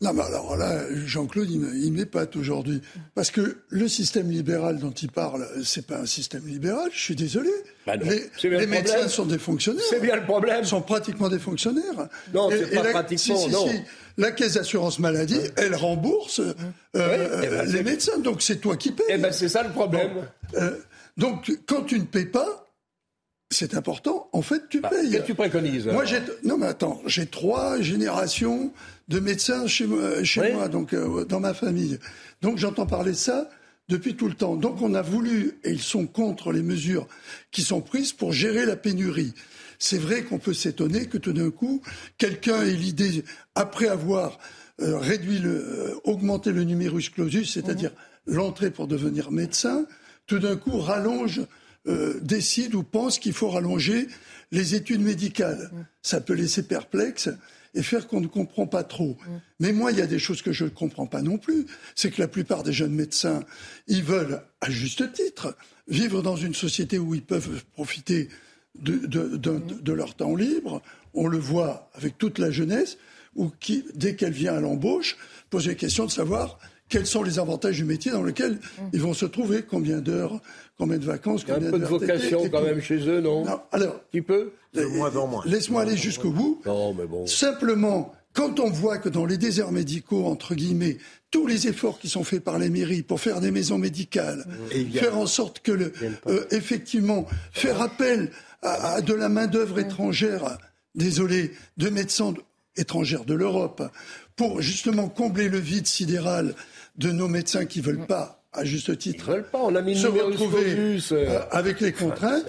Non, mais alors là, Jean-Claude, il m'épate aujourd'hui. Parce que le système libéral dont il parle, c'est pas un système libéral, je suis désolé.
Bah
les, médecins sont des fonctionnaires.
C'est bien le problème.
Ils sont pratiquement des fonctionnaires.
Non, c'est pas pratiquement, non.
La caisse d'assurance maladie, elle rembourse euh, eh ben, les médecins. Donc c'est toi qui payes.
Eh ben, c'est ça le problème.
Euh, donc quand tu ne payes pas, c'est important. En fait, tu
Bah,
payes.
qu'est-ce que tu préconises,
Moi, j'ai non mais attends, j'ai trois générations de médecins chez moi, chez
Oui.
moi donc euh, dans ma famille. Donc j'entends parler de ça depuis tout le temps. Donc on a voulu et ils sont contre les mesures qui sont prises pour gérer la pénurie. C'est vrai qu'on peut s'étonner que tout d'un coup quelqu'un ait l'idée après avoir euh, réduit le euh, augmenté le numerus clausus, c'est-à-dire l'entrée pour devenir médecin, tout d'un coup rallonge euh, décide ou pense qu'il faut rallonger les études médicales. Ça peut laisser perplexe et faire qu'on ne comprend pas trop. Mais moi, il y a des choses que je ne comprends pas non plus. C'est que la plupart des jeunes médecins, ils veulent, à juste titre, vivre dans une société où ils peuvent profiter de, de- de- de leur temps libre. On le voit avec toute la jeunesse, ou qui, dès qu'elle vient à l'embauche, pose la question de savoir quels sont les avantages du métier dans lequel ils vont se trouver, combien d'heures, combien de vacances,
Il y a un
combien
peu de vocation quand même chez eux, non
Non, alors,
Tu peux
De moins en moins.
laisse-moi aller jusqu'au bout.
Non, mais bon.
Simplement, quand on voit que dans les déserts médicaux, entre guillemets, tous les efforts qui sont faits par les mairies pour faire des maisons médicales, faire en sorte que, le, euh, effectivement, faire appel à, à de la main-d'œuvre étrangère, désolé, de médecins étrangers de l'Europe, pour justement combler le vide sidéral de nos médecins qui veulent pas, à juste titre,
veulent pas, on a mis le
se retrouver
euh.
euh, avec les contraintes.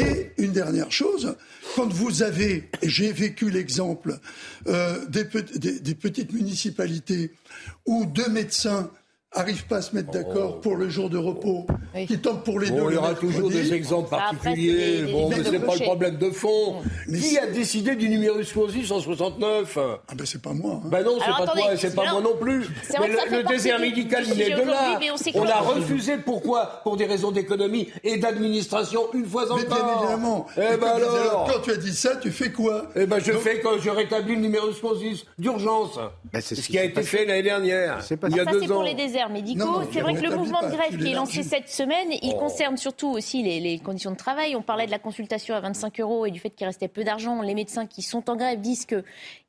Et une dernière chose, quand vous avez, et j'ai vécu l'exemple euh, des, pe- des- des petites municipalités où deux médecins arrivent pas à se mettre d'accord pour le jour de repos, qui tombent pour les deux.
Oh. Il y aura toujours des exemples
après,
particuliers.
c'est des- des
bon, mais
de
c'est pas le problème de fond.
Mais
Qui a décidé du numerus clausus en 69
Ah ben c'est pas moi. hein.
Ben non, c'est pas
attendez,
toi et c'est pas moi non plus. Mais le, désert médical,
du
il est de là.
mais on
l'a refusé. Pourquoi? Pour des raisons d'économie et d'administration une fois
Mais
encore.
bien évidemment.
Eh ben
quand,
alors
quand tu as dit ça, tu fais quoi?
Eh ben je
Donc-
fais quand je rétablis le numerus clausus d'urgence.
Ben, c'est
ce
ce
qui a été fait l'année dernière.
C'est pas
Il y a
ça,
deux ans.
Déserts médicaux. C'est vrai que le mouvement de grève qui est lancé cette semaine, il
Oh.
concerne surtout aussi les, les conditions de travail. On parlait de la consultation à 25 euros et du fait qu'il restait peu d'argent. Les médecins qui sont en grève disent que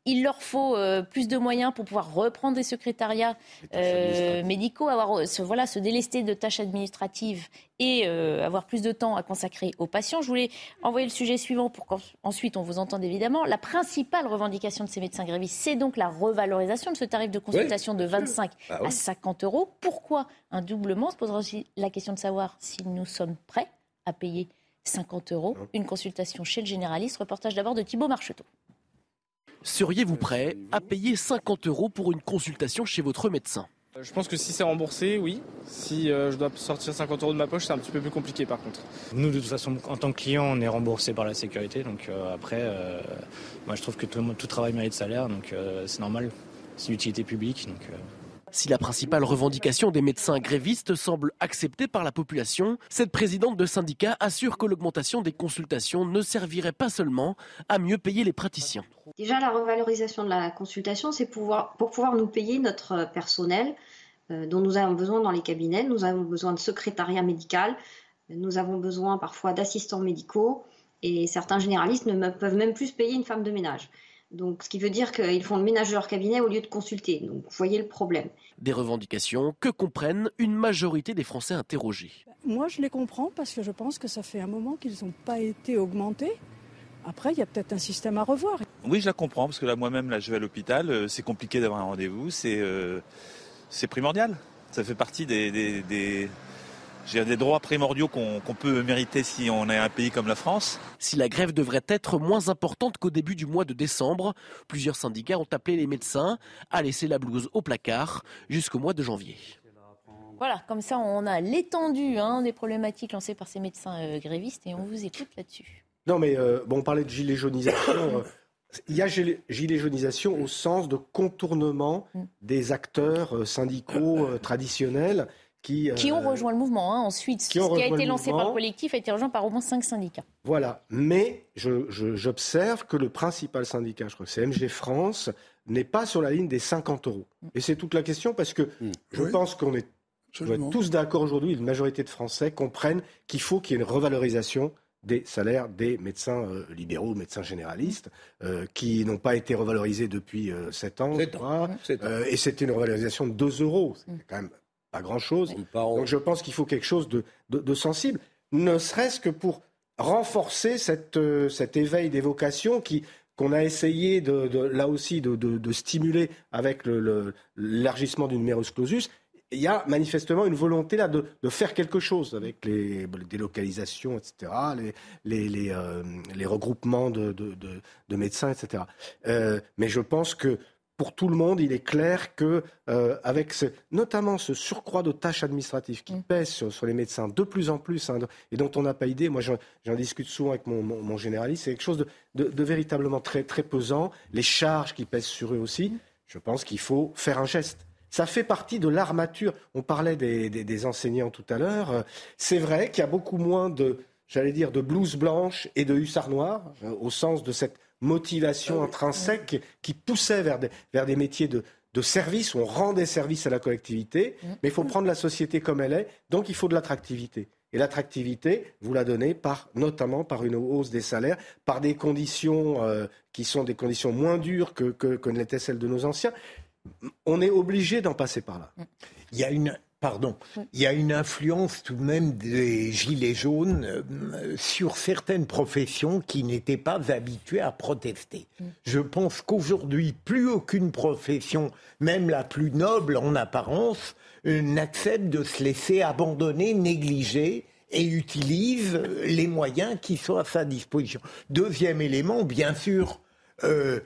il leur faut euh, plus de moyens pour pouvoir reprendre des secrétariats euh, médicaux, avoir euh, voilà, se délester de tâches administratives et euh, avoir plus de temps à consacrer aux patients. Je voulais envoyer le sujet suivant pour qu'ensuite on vous entende évidemment. La principale revendication de ces médecins grévistes, c'est donc la revalorisation de ce tarif de consultation de 25
Bah
à
oui.
50 euros. Pourquoi un doublement? Se posera aussi la question de savoir si nous sommes prêts à payer 50 euros une consultation chez le généraliste. Reportage d'abord de Thibault Marcheteau.
Seriez-vous prêt à payer 50 euros pour une consultation chez votre médecin?
Je pense que si c'est remboursé, oui. Si euh, je dois sortir 50 euros de ma poche, c'est un petit peu plus compliqué par contre.
Nous, de toute façon, en tant que client, on est remboursé par la sécurité. Donc euh, après, euh, moi, je trouve que tout, tout travail mérite salaire. Donc euh, c'est normal. C'est l'utilité publique. Donc, euh,
Si la principale revendication des médecins grévistes semble acceptée par la population, cette présidente de syndicat assure que l'augmentation des consultations ne servirait pas seulement à mieux payer les praticiens.
Déjà, la revalorisation de la consultation, c'est pour pouvoir nous payer notre personnel euh, dont nous avons besoin dans les cabinets. Nous avons besoin de secrétariat médical, nous avons besoin parfois d'assistants médicaux et certains généralistes ne peuvent même plus payer une femme de ménage. Donc, ce qui veut dire qu'ils font le ménage de leur cabinet au lieu de consulter. Donc, vous voyez le problème.
Des revendications que comprennent une majorité des Français interrogés.
Moi, je les comprends parce que je pense que ça fait un moment qu'ils n'ont pas été augmentés. Après, il y a peut-être un système à revoir.
Oui, je la comprends, parce que là, moi-même, là, je vais à l'hôpital, euh, c'est compliqué d'avoir un rendez-vous, c'est euh, c'est primordial. Ça fait partie des, des, des, dirais, des droits primordiaux qu'on peut mériter si on est un pays comme la France.
Si la grève devrait être moins importante qu'au début du mois de décembre, plusieurs syndicats ont appelé les médecins à laisser la blouse au placard jusqu'au mois de janvier.
Voilà, comme ça on a l'étendue hein, des problématiques lancées par ces médecins euh, grévistes et on vous écoute là-dessus.
Non, mais euh, bon, on parlait de gilet jaunisation. euh, il y a gilet, jaunisation au sens de contournement
Mm.
des acteurs syndicaux traditionnels qui,
Qui ont
euh,
rejoint le mouvement hein. ensuite.
qui ont
ce qui a été lancé par le collectif a été rejoint par au moins cinq syndicats.
Voilà. Mais je- je- j'observe que le principal syndicat, je crois que c'est MG France, n'est pas sur la ligne des 50 euros. Et c'est toute la question parce que je
Oui.
pense qu'on est, tous d'accord aujourd'hui, une majorité de Français comprennent qu'il faut qu'il y ait une revalorisation des salaires des médecins euh, libéraux, médecins généralistes, euh, qui n'ont pas été revalorisés depuis 7 ans, je crois. Euh, et c'était une revalorisation de 2 euros. C'est quand même pas grand-chose. Donc je pense qu'il faut quelque chose de, de- de sensible, ne serait-ce que pour renforcer cette, cet éveil des vocations qui, qu'on a essayé de, là aussi de, stimuler avec l'élargissement du numerus clausus, il y a manifestement une volonté là de, faire quelque chose avec les, délocalisations, etc., les, les, euh, regroupements de, médecins, etc. Euh, mais je pense que pour tout le monde, il est clair que, euh, avec notamment ce surcroît de tâches administratives qui mm. pèsent sur, les médecins de plus en plus, hein, et dont on n'a pas idée, moi j'en discute souvent avec mon, généraliste, c'est quelque chose de, véritablement très, très pesant, les charges qui pèsent sur eux aussi, je pense qu'il faut faire un geste. Ça fait partie de l'armature. On parlait des, enseignants tout à l'heure. C'est vrai qu'il y a beaucoup moins de, j'allais dire, de blouse blanche et de hussards noirs, euh, au sens de cette motivation intrinsèque qui poussait vers des, vers des métiers de, de service, on rend des services à la collectivité, mm. mais il faut prendre la société comme elle est, donc il faut de l'attractivité. Et l'attractivité, vous la donnez par, notamment par une hausse des salaires, par des conditions euh, qui sont des conditions moins dures que, que, que n'étaient celles de nos anciens. On est obligé d'en passer par là.
Il y a une, Pardon. Il y a une influence tout de même des gilets jaunes euh, sur certaines professions qui n'étaient pas habituées à protester. Je pense qu'aujourd'hui, plus aucune profession, même la plus noble en apparence, euh, n'accepte de se laisser abandonner, négliger et utilise les moyens qui sont à sa disposition. Deuxième élément, bien sûr, euh,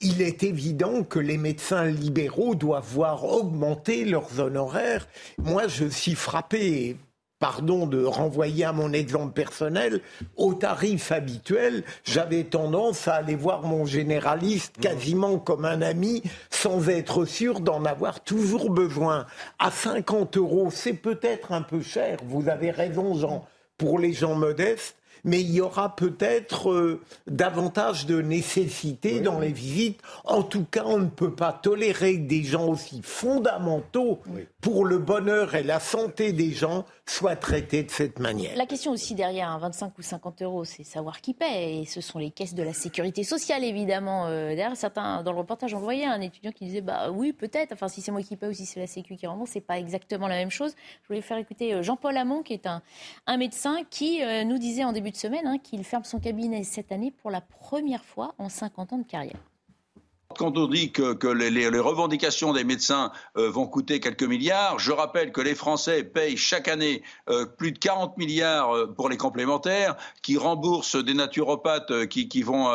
il est évident que les médecins libéraux doivent voir augmenter leurs honoraires. Moi, je suis frappé, pardon de renvoyer à mon exemple personnel, au tarif habituel, j'avais tendance à aller voir mon généraliste quasiment comme un ami, sans être sûr d'en avoir toujours besoin. À 50 euros, c'est peut-être un peu cher, vous avez raison Jean, pour les gens modestes, mais il y aura peut-être euh, davantage de nécessité dans les visites. En tout cas, on ne peut pas tolérer que des gens aussi fondamentaux pour le bonheur et la santé des gens soient traités de cette manière.
La question aussi derrière, 25 ou 50 euros, c'est savoir qui paie. Et ce sont les caisses de la sécurité sociale, évidemment. Euh, derrière, certains, dans le reportage, on voyait un étudiant qui disait bah oui, peut-être. Enfin, si c'est moi qui paie ou si c'est la Sécu qui rembourse, c'est pas exactement la même chose. Je voulais faire écouter euh, Jean-Paul Hamon, qui est un, un médecin, qui nous disait en début de semaine hein, qu'il ferme son cabinet cette année pour la première fois en 50 ans de carrière.
Quand on dit que, les, revendications des médecins euh, vont coûter quelques milliards, je rappelle que les Français payent chaque année euh, plus de 40 milliards euh, pour les complémentaires, qui remboursent des naturopathes qui, qui vont,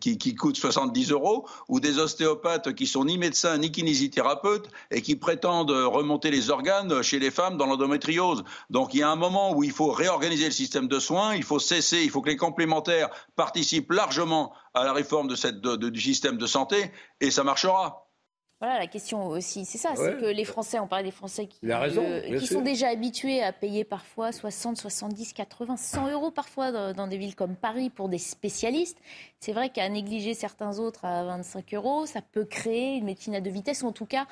qui, qui, coûtent 70 euros, ou des ostéopathes qui sont ni médecins ni kinésithérapeutes et qui prétendent remonter les organes chez les femmes dans l'endométriose. Donc il y a un moment où il faut réorganiser le système de soins, il faut cesser, il faut que les complémentaires participent largement à la réforme de cette, du système de santé et ça marchera.
Voilà, la question aussi, c'est ça, c'est que les Français, on parlait des Français qui, euh, qui sont déjà habitués à payer parfois 60, 70, 80, 100 euros parfois dans, des villes comme Paris pour des spécialistes. C'est vrai qu'à négliger certains autres à 25 euros, ça peut créer une médecine à deux vitesses, ou en tout cas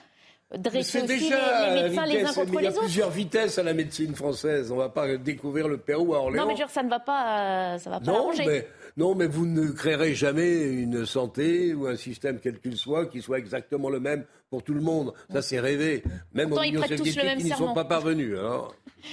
dresser aussi déjà les, médecins les uns contre les autres. Il y a
plusieurs vitesses à la médecine française. On ne va pas découvrir le Pérou à Orléans.
Non, mais ça ne va pas, euh, ça va pas non, mais
non, mais vous ne créerez jamais une santé ou un système quel qu'il soit qui soit exactement le même pour tout le monde. Ça, c'est rêvé. Même aux millions qui n'y sont pas parvenus.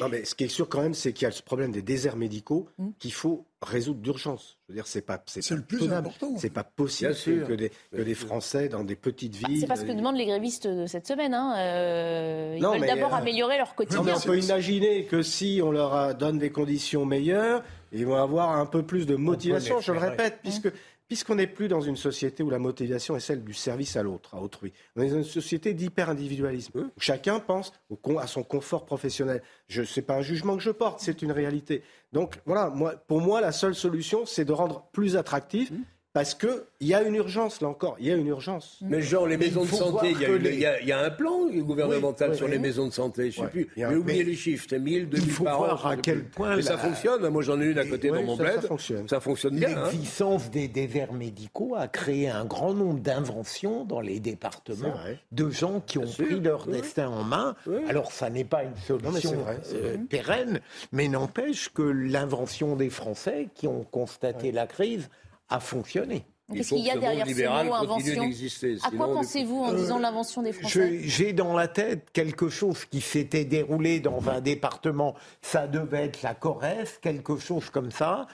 Non, mais ce qui est sûr quand même, c'est qu'il y a ce problème des déserts médicaux qu'il faut résoudre d'urgence. Je veux dire, c'est pas,
c'est le plus important.
C'est pas possible que des, que des Français dans des petites villes.
c'est pas ce que demandent les grévistes de cette semaine. Hein. Euh, ils veulent d'abord euh, améliorer leur quotidien.
Non, mais on peut imaginer que si on leur donne des conditions meilleures, ils vont avoir un peu plus de motivation, je le répète, puisque puisqu'on n'est plus dans une société où la motivation est celle du service à l'autre, à autrui. On est dans une société d'hyper-individualisme, où chacun pense à son confort professionnel. Ce n'est pas un jugement que je porte, c'est une réalité. Donc voilà, moi, pour moi, la seule solution, c'est de rendre plus attractif parce qu'il y a une urgence, là encore, il y a une urgence.
Mais genre, les maisons de santé, il y, a un plan gouvernemental sur les maisons de santé, je ne sais plus. J'ai oublié les chiffres, c'est 1000, 2000
il faut voir à quel point...
Mais ça fonctionne, moi j'en ai une à côté dans mon bled. Ça fonctionne. Ça fonctionne bien.
Hein. L'existence des déserts médicaux a créé un grand nombre d'inventions dans les départements de gens qui ont pris leur destin en main. Alors ça n'est pas une solution euh, pérenne, mais n'empêche que l'invention des Français qui ont constaté la crise a fonctionné.
Qu'est-ce qu'il y a derrière ce mot invention À quoi pensez-vous en disant l'invention des Français
J'ai dans la tête quelque chose qui s'était déroulé dans un département, ça devait être la Corrèze, quelque chose comme ça,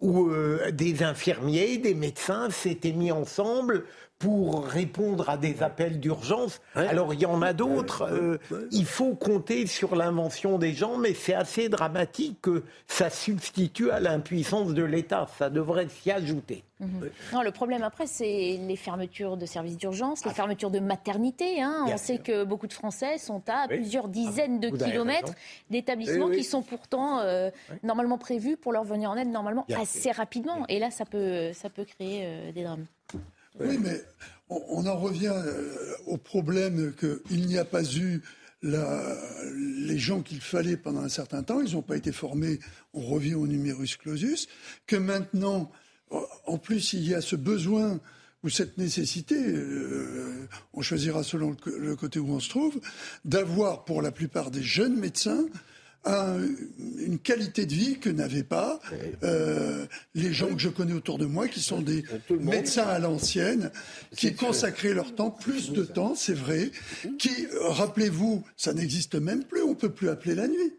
où euh, des infirmiers, des médecins s'étaient mis ensemble pour répondre à des appels d'urgence. Alors il y en a d'autres. Euh, il faut compter sur l'invention des gens, mais c'est assez dramatique que ça substitue à l'impuissance de l'État. Ça devrait s'y ajouter.
Mhm. Non, le problème après, c'est les fermetures de services d'urgence, les ah. fermetures de maternité. Hein. On sait que beaucoup de Français sont à plusieurs dizaines de kilomètres d'établissements qui sont pourtant euh, normalement prévus pour leur venir en aide normalement assez rapidement. Et là, ça peut, ça peut créer euh, des drames.
Oui, mais on, en revient euh, au problème qu'il n'y a pas eu les gens qu'il fallait pendant un certain temps, ils n'ont pas été formés, on revient au numerus clausus, que maintenant, en plus, il y a ce besoin ou cette nécessité, euh, on choisira selon le, côté où on se trouve, d'avoir pour la plupart des jeunes médecins une qualité de vie que n'avaient pas euh, les gens que je connais autour de moi, qui sont des médecins à l'ancienne, qui consacraient leur temps, plus de temps, c'est vrai, qui, rappelez-vous, ça n'existe même plus, on ne peut plus appeler la nuit.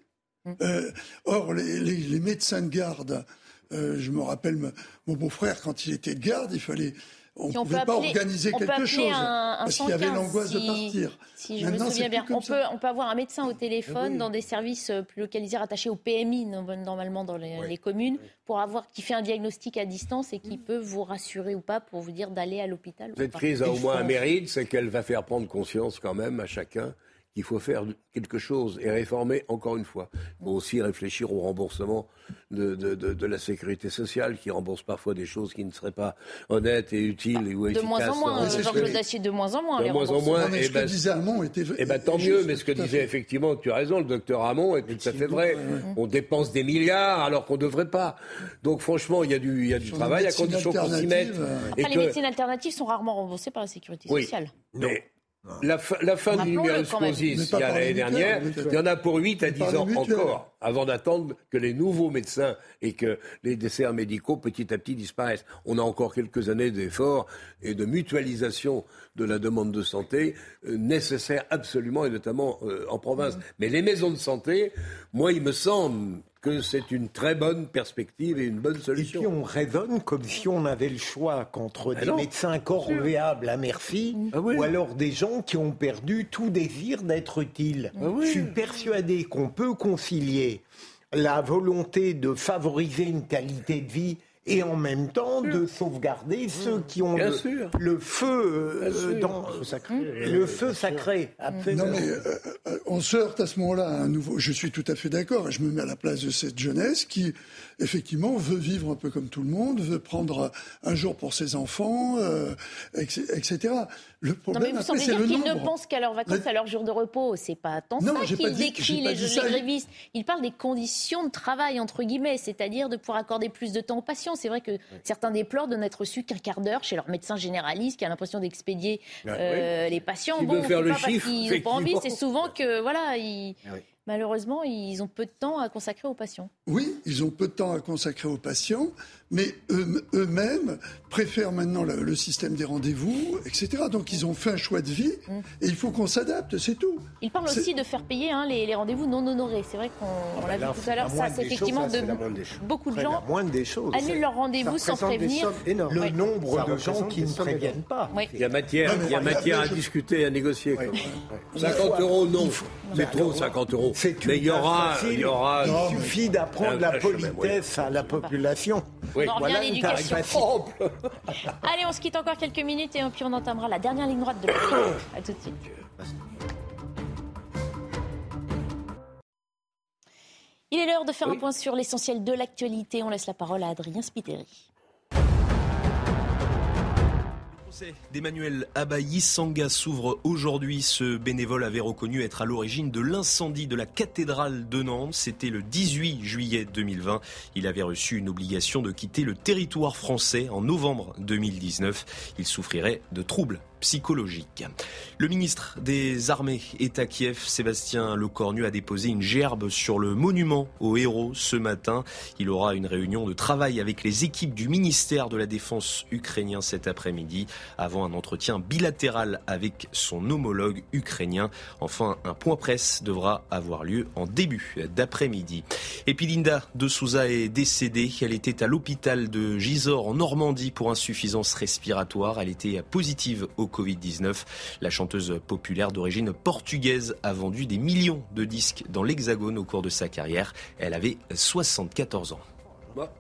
Hum. Euh, or, les, médecins de garde, euh, je me rappelle mon beau-frère, quand il était de garde, il fallait on ne pouvait pas organiser quelque chose parce qu'il y avait l'angoisse de partir.
Si je me souviens bien, on peut, on peut avoir un médecin au téléphone dans des services euh, plus localisés rattachés au PMI normalement dans les, communes pour avoir qui fait un diagnostic à distance et qui peut vous rassurer ou pas pour vous dire d'aller à l'hôpital.
Cette crise a au moins un mérite, c'est qu'elle va faire prendre conscience quand même à chacun qu'il faut faire quelque chose et réformer encore une fois. Il faut aussi réfléchir au remboursement de, de, de, la sécurité sociale qui rembourse parfois des choses qui ne seraient pas honnêtes et utiles et ou
efficaces. De moins en moins, Jean-Claude Dacier, de moins en moins.
De moins en moins.
Et ce que disait Hamon était.
Eh ben, tant mieux, mais ce que disait effectivement, tu as raison, le docteur Hamon est tout à fait vrai. On dépense des milliards alors qu'on ne devrait pas. Donc franchement, il y a du, il y a du travail à condition qu'on s'y mette.
Après, les médecines alternatives sont rarement remboursées par la sécurité sociale.
Mais la, fin du numerus clausus, il y a l'année dernière, il y en a pour 8 à 10 ans encore, avant d'attendre que les nouveaux médecins et que les desserts médicaux petit à petit disparaissent. On a encore quelques années d'efforts et de mutualisation de la demande de santé euh, nécessaires absolument, et notamment euh, en province. Mmh. Mais les maisons de santé, moi, il me semble que c'est une très bonne perspective et une bonne solution.
Et puis on raisonne comme si on avait le choix qu'entre ah des médecins corvéables à merci ah ou alors des gens qui ont perdu tout désir d'être utiles. Ah Je suis persuadé qu'on peut concilier la volonté de favoriser une qualité de vie et en même temps de sauvegarder mmh. ceux qui ont le, feu euh, dans le feu sacré.
Non mais euh, euh, on se heurte à ce moment-là à un nouveau. Je suis tout à fait d'accord et je me mets à la place de cette jeunesse qui effectivement veut vivre un peu comme tout le monde, veut prendre un jour pour ses enfants, etc.
Le problème, non, mais vous semblez dire qu'ils ne pensent qu'à leurs vacances, à leurs jours de repos. C'est pas tant ça qu'il décrit les, les grévistes. Il parle des conditions de travail, entre guillemets, c'est-à-dire de pouvoir accorder plus de temps aux patients. C'est vrai que certains déplorent de n'être reçus qu'un quart d'heure chez leur médecin généraliste qui a l'impression d'expédier euh, les patients.
bon, faire le
pas
chiffre,
parce qu'ils n'ont pas envie, c'est souvent que, voilà, ils... Ah malheureusement, ils ont peu de temps à consacrer aux patients.
Oui, ils ont peu de temps à consacrer aux patients mais eux-mêmes préfèrent maintenant le, système des rendez-vous, etc. Donc ils ont fait un choix de vie mm. et il faut qu'on s'adapte, c'est tout.
Ils parlent aussi de faire payer hein, les, rendez-vous non honorés. C'est vrai qu'on ah l'a bah vu tout à l'heure, ça c'est effectivement de, beaucoup de gens annulent leurs rendez-vous sans prévenir.
Le nombre de gens qui ne préviennent pas.
Il y a matière, il y a matière à discuter, à négocier. 50 euros, non. C'est trop, 50 euros. Mais il y aura, il y aura.
Il suffit d'apprendre la politesse à la population.
On en revient à l'éducation. Allez, on se quitte encore quelques minutes et puis on entamera la dernière ligne droite de la A tout de suite. Il est l'heure de faire un point sur l'essentiel de l'actualité. On laisse la parole à Adrien Spiteri
d'Emmanuel Abayi Sanga s'ouvre aujourd'hui. Ce bénévole avait reconnu être à l'origine de l'incendie de la cathédrale de Nantes. C'était le 18 juillet 2020. Il avait reçu une obligation de quitter le territoire français en novembre 2019. Il souffrirait de troubles psychologique. Le ministre des Armées est à Kiev. Sébastien Lecornu a déposé une gerbe sur le monument aux héros ce matin. Il aura une réunion de travail avec les équipes du ministère de la Défense ukrainien cet après-midi avant un entretien bilatéral avec son homologue ukrainien. Enfin, un point presse devra avoir lieu en début d'après-midi. Et puis Linda de Souza est décédée. Elle était à l'hôpital de Gisors en Normandie pour insuffisance respiratoire. Elle était positive au Covid-19. La chanteuse populaire d'origine portugaise a vendu des millions de disques dans l'Hexagone au cours de sa carrière. Elle avait 74 ans.
Bah,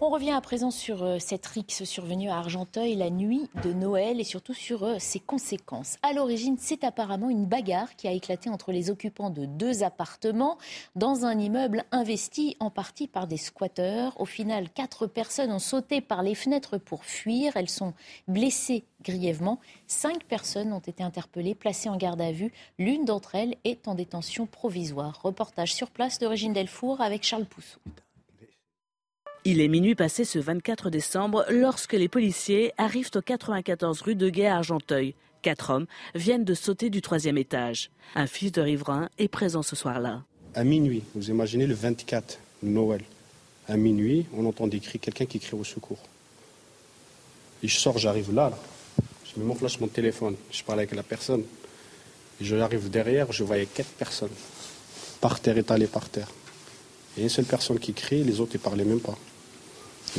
on revient à présent sur euh, cette rixe survenue à Argenteuil la nuit de Noël et surtout sur euh, ses conséquences. À l'origine, c'est apparemment une bagarre qui a éclaté entre les occupants de deux appartements dans un immeuble investi en partie par des squatteurs. Au final, quatre personnes ont sauté par les fenêtres pour fuir. Elles sont blessées grièvement. Cinq personnes ont été interpellées, placées en garde à vue. L'une d'entre elles est en détention provisoire. Reportage sur place de Régine Delfour avec Charles Poussou.
Il est minuit passé ce 24 décembre lorsque les policiers arrivent au 94 rue de Guet à Argenteuil. Quatre hommes viennent de sauter du troisième étage. Un fils de riverain est présent ce soir-là.
À minuit, vous imaginez le 24, Noël. À minuit, on entend des cris, quelqu'un qui crie au secours. Je sors, j'arrive là. Je mon flash, mon téléphone, je parle avec la personne. Et j'arrive derrière, je voyais quatre personnes, par terre, étalées par terre. Et une seule personne qui crie, les autres ne parlaient même pas.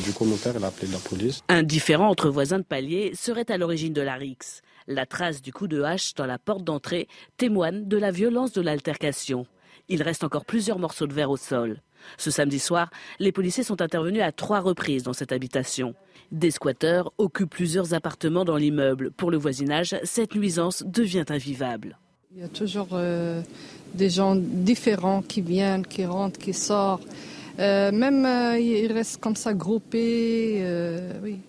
Du coup, mon père, a appelé la police.
Un différent entre voisins de palier serait à l'origine de la rixe. La trace du coup de hache dans la porte d'entrée témoigne de la violence de l'altercation. Il reste encore plusieurs morceaux de verre au sol. Ce samedi soir, les policiers sont intervenus à trois reprises dans cette habitation. Des squatteurs occupent plusieurs appartements dans l'immeuble. Pour le voisinage, cette nuisance devient invivable.
Il y a toujours euh, des gens différents qui viennent, qui rentrent, qui sortent. Euh, même euh, ils restent comme ça groupés. Euh, oui.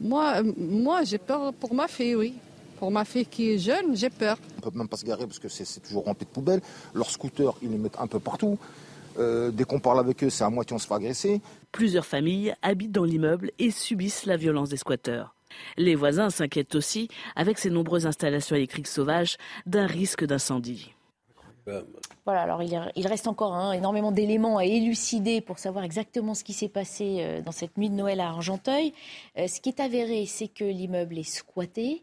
Moi, moi j'ai peur pour ma fille, oui. Pour ma fille qui est jeune, j'ai peur.
On ne peut même pas se garer parce que c'est toujours rempli de poubelles. Leurs scooters, ils les mettent un peu partout. dès qu'on parle avec eux, c'est à moitié on se fait agresser.
Plusieurs familles habitent dans l'immeuble et subissent la violence des squatteurs. Les voisins s'inquiètent aussi, avec ces nombreuses installations électriques sauvages, d'un risque d'incendie.
Voilà, alors il, reste encore hein, énormément d'éléments à élucider pour savoir exactement ce qui s'est passé euh, dans cette nuit de Noël à Argenteuil. Euh, ce qui est avéré, c'est que l'immeuble est squatté.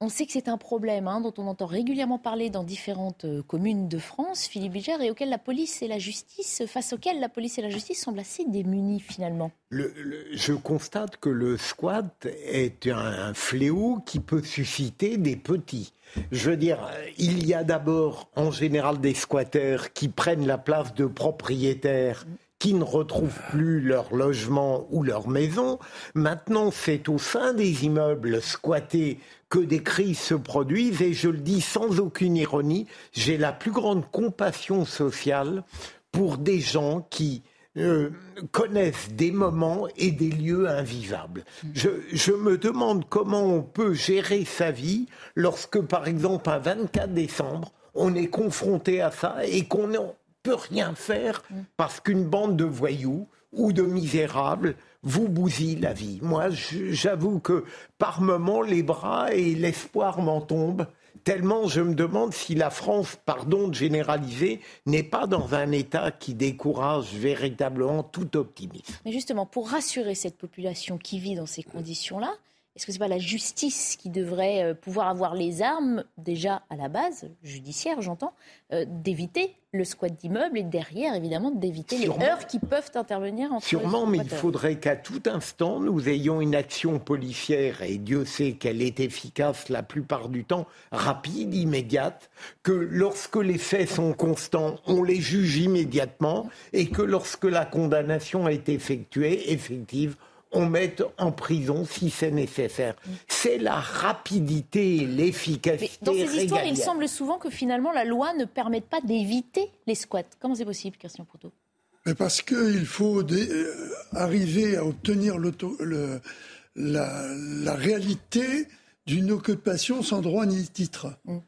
On sait que c'est un problème hein, dont on entend régulièrement parler dans différentes euh, communes de France, Philippe Bilger, et auquel la police et la justice, face auquel la police et la justice semblent assez démunies finalement.
je constate que le squat est un fléau qui peut susciter des petits. Je veux dire, il y a d'abord en général des squatteurs qui prennent la place de propriétaires qui ne retrouvent plus leur logement ou leur maison. Maintenant, c'est au sein des immeubles squattés que des crises se produisent et je le dis sans aucune ironie, j'ai la plus grande compassion sociale pour des gens qui euh, connaissent des moments et des lieux invivables. Je, me demande comment on peut gérer sa vie lorsque, par exemple, un 24 décembre, on est confronté à ça et qu'on ne rien faire parce qu'une bande de voyous ou de misérables vous bousille la vie. Moi, j'avoue que par moments, les bras et l'espoir m'en tombent tellement je me demande si la France, pardon de généraliser, n'est pas dans un état qui décourage véritablement tout optimisme.
Mais justement, pour rassurer cette population qui vit dans ces conditions-là, est-ce que ce n'est pas la justice qui devrait euh, pouvoir avoir les armes, déjà à la base, judiciaire j'entends, euh, d'éviter le squat d'immeuble et derrière, évidemment, d'éviter les heures qui peuvent intervenir entre
Sûrement, mais il faudrait qu'à tout instant, nous ayons une action policière, et Dieu sait qu'elle est efficace la plupart du temps, rapide, immédiate, que lorsque les faits sont constants, on les juge immédiatement, et que lorsque la condamnation est effectuée, effective, on mette en prison si c'est nécessaire. C'est la rapidité et l'efficacité.
Dans ces histoires, il semble souvent que finalement la loi ne permette pas d'éviter les squats. Comment c'est possible, Christian Proto?
Mais Parce qu'il faut euh, arriver à obtenir la, réalité d'une occupation sans droit ni titre. Mm.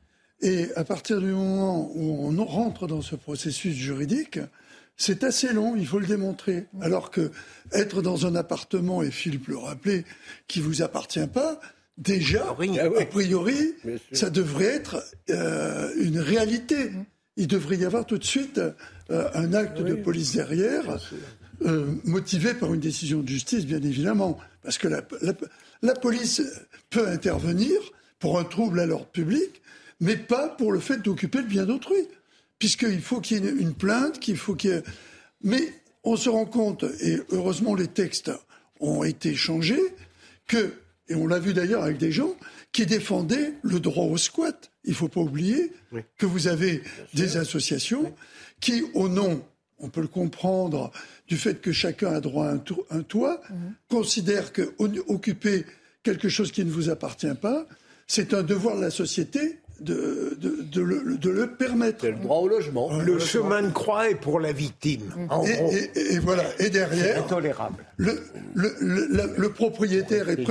Et à partir du moment où on rentre dans ce processus juridique, c'est assez long, il faut le démontrer. Alors que être dans un appartement, et Philippe le rappelait, qui vous appartient pas, déjà, a priori, ça devrait être euh, une réalité. Mm. Il devrait y avoir tout de suite euh, un acte de police derrière, euh, motivé par une décision de justice, bien évidemment. Parce que la, police peut intervenir pour un trouble à l'ordre public, mais pas pour le fait d'occuper le bien d'autrui. Puisqu'il faut qu'il y ait une plainte, qu'il faut qu'il y ait... Mais on se rend compte, et heureusement les textes ont été changés, que et on l'a vu d'ailleurs avec des gens qui défendaient le droit au squat. Il ne faut pas oublier que vous avez des associations qui, au nom, on peut le comprendre, du fait que chacun a droit à un, toit, mhm. considèrent qu'occuper quelque chose qui ne vous appartient pas, c'est un devoir de la société de, de, le, de, le, permettre.
le droit au logement.
Le, chemin de croix est pour la victime.
et, voilà. Et derrière,
intolérable.
Le, le, propriétaire est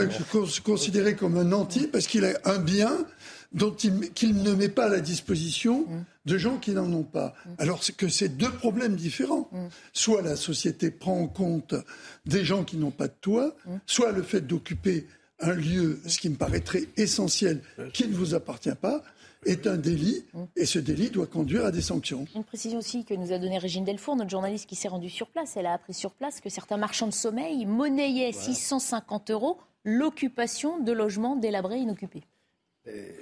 considéré comme un anti parce qu'il a un bien dont qu'il ne met pas à la disposition de gens qui n'en ont pas. Alors que c'est deux problèmes différents. Soit la société prend en compte des gens qui n'ont pas de toit, soit le fait d'occuper un lieu, ce qui me paraîtrait essentiel, qui ne vous appartient pas, est un délit et ce délit doit conduire à des sanctions.
Une précision aussi que nous a donnée Régine Delfour, notre journaliste qui s'est rendue sur place. Elle a appris sur place que certains marchands de sommeil monnayaient 650 euros l'occupation de logements délabrés inoccupés.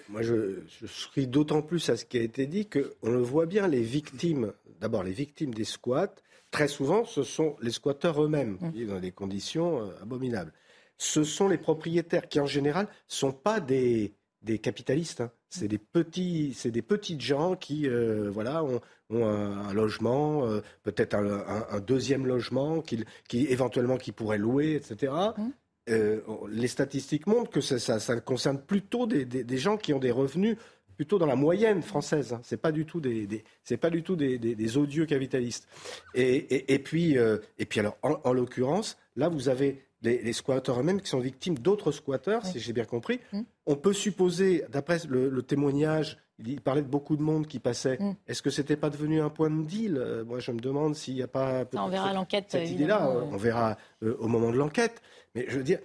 moi, je, je d'autant plus à ce qui a été dit qu'on le voit bien, les victimes, d'abord les victimes des squats, très souvent, ce sont les squatteurs eux-mêmes, mmh. dans des conditions euh, abominables. Ce sont les propriétaires qui, en général, sont pas des, des capitalistes. Hein. C'est des petits, c'est des petites gens qui, euh, voilà, ont, un, logement, euh, peut-être un, deuxième logement, qui, qui éventuellement qui pourraient louer, etc. Mmh. Euh, les statistiques montrent que ça, ça, concerne plutôt des, des, gens qui ont des revenus plutôt dans la moyenne française. Hein. C'est pas du tout des, c'est pas du tout des, odieux capitalistes. Et, et, puis, et puis alors, en, en l'occurrence, là, vous avez les, squatteurs eux-mêmes qui sont victimes d'autres squatteurs, si j'ai bien compris. Mm. On peut supposer, d'après le, témoignage, il parlait de beaucoup de monde qui passait. Mm. Est-ce que c'était pas devenu un point de deal? Euh, Moi, je me demande s'il n'y a pas.
on verra l'enquête.
Cette idée-là, on verra euh, au moment de l'enquête. Mais je veux dire,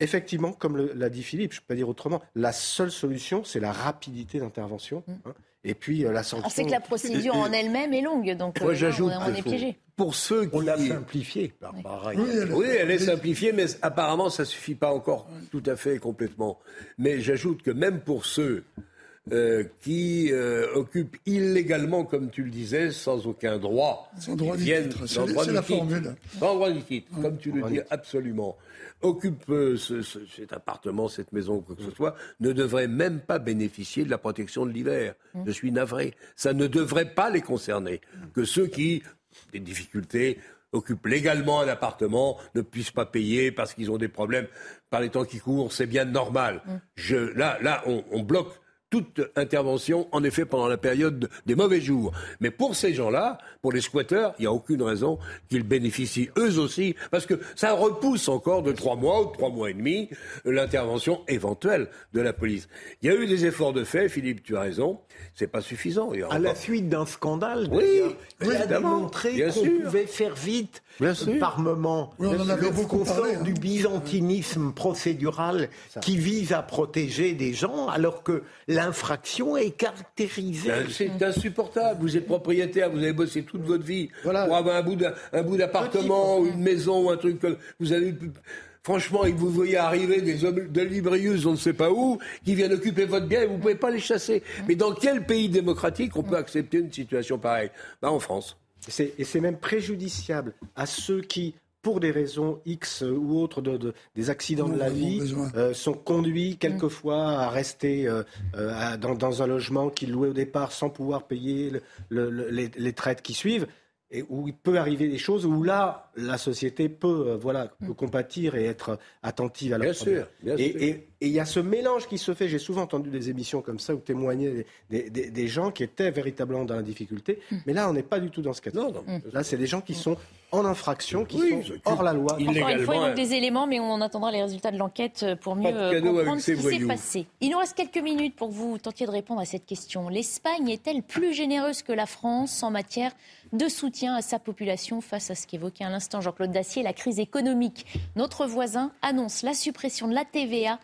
effectivement, comme l'a dit Philippe, je ne peux pas dire autrement, la seule solution, c'est la rapidité d'intervention. Mm. Hein. et puis euh, la sanction.
On sait que la procédure en elle-même est longue, donc on, est piégé
pour ceux qui...
On l'a simplifiée.
Oui, elle, est simplifiée, mais apparemment, ça ne suffit pas encore tout à fait complètement. Mais j'ajoute que même pour ceux euh, qui euh, occupent illégalement, comme tu le disais, sans aucun droit,
sans droit du titre, c'est la formule.
Sans droit du titre, comme tu le dis, absolument occupent euh, cet appartement, cette maison, quoi que ce soit, ne devraient même pas bénéficier de la protection de l'hiver. Je suis navré. Ça ne devrait pas les concerner. Que ceux qui des difficultés, occupent légalement un appartement, ne puissent pas payer parce qu'ils ont des problèmes par les temps qui courent, c'est bien normal. Mm. Je, là, là, on, on bloque toute intervention, en effet, pendant la période des mauvais jours. Mais pour ces gens-là, pour les squatteurs, il n'y a aucune raison qu'ils bénéficient eux aussi, parce que ça repousse encore de trois mois ou de trois mois et demi l'intervention éventuelle de la police. Il y a eu des efforts de fait, Philippe, tu as raison, c'est pas suffisant.
à la suite d'un scandale,
oui,
il a démontré qu'on pouvait faire vite par moment
on en avait beaucoup parlé,
hein. du byzantinisme procédural qui vise à protéger des gens, alors que l'infraction est caractérisée. Ben,
c'est insupportable. Vous êtes propriétaire, vous avez bossé toute votre vie pour avoir un bout d'appartement ou une maison ou un truc que vous avez Franchement, il vous voyez arriver des hommes de librius, on ne sait pas où, qui viennent occuper votre bien et vous ne pouvez pas les chasser. Mais dans quel pays démocratique on peut accepter une situation pareille? Ben, En France.
Et c'est même préjudiciable à ceux qui, pour des raisons X ou autres, de, des accidents de la vie, euh, sont conduits quelquefois à rester euh, euh, dans, un logement qu'ils louaient au départ sans pouvoir payer les, traites qui suivent et où il peut arriver des choses où là, la société peut, euh, voilà, mm. compatir et être attentive à
leurs
problèmes. et il y a ce mélange qui se fait. J'ai souvent entendu des émissions comme ça où témoignaient des, gens qui étaient véritablement dans la difficulté. Mm. Mais là, on n'est pas du tout dans ce cas. là Là, c'est des gens qui sont en infraction, qui sont hors la loi.
Encore une fois, il manque des éléments, mais on attendra les résultats de l'enquête pour mieux euh, comprendre ce qui s'est passé. Il nous reste quelques minutes pour que vous tentiez de répondre à cette question. L'Espagne est-elle plus généreuse que la France en matière de soutien à sa population face à ce qu'évoquait à l'instant Jean-Claude Dacier, la crise économique. Notre voisin annonce la suppression de la TVA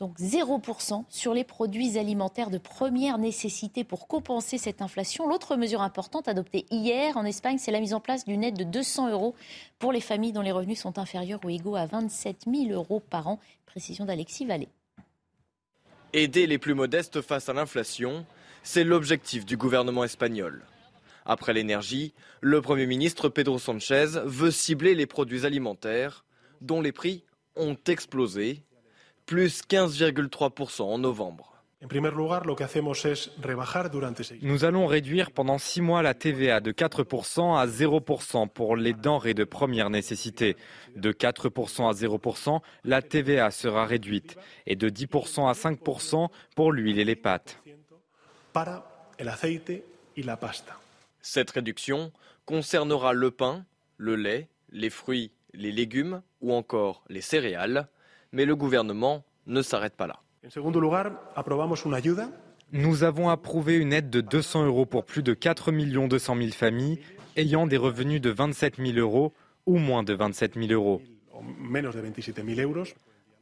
donc 0% sur les produits alimentaires de première nécessité pour compenser cette inflation. L'autre mesure importante adoptée hier en Espagne, c'est la mise en place d'une aide de 200 euros pour les familles dont les revenus sont inférieurs ou égaux à 27 000 euros par an. Précision d'Alexis Vallée.
Aider les plus modestes face à l'inflation, c'est l'objectif du gouvernement espagnol. Après l'énergie, le Premier ministre Pedro Sanchez veut cibler les produits alimentaires dont les prix ont explosé, plus 15,3% en novembre.
Nous allons réduire pendant six mois la TVA de 4% à 0% pour les denrées de première nécessité. De 4% à 0%, la TVA sera réduite et de 10% à 5% pour l'huile et les pâtes.
Cette réduction concernera le pain, le lait, les fruits, les légumes ou encore les céréales, mais le gouvernement ne s'arrête pas là.
Nous avons approuvé une aide de 200 euros pour plus de 4 200 000 familles ayant des revenus de 27 000 euros ou moins de 27 000 euros.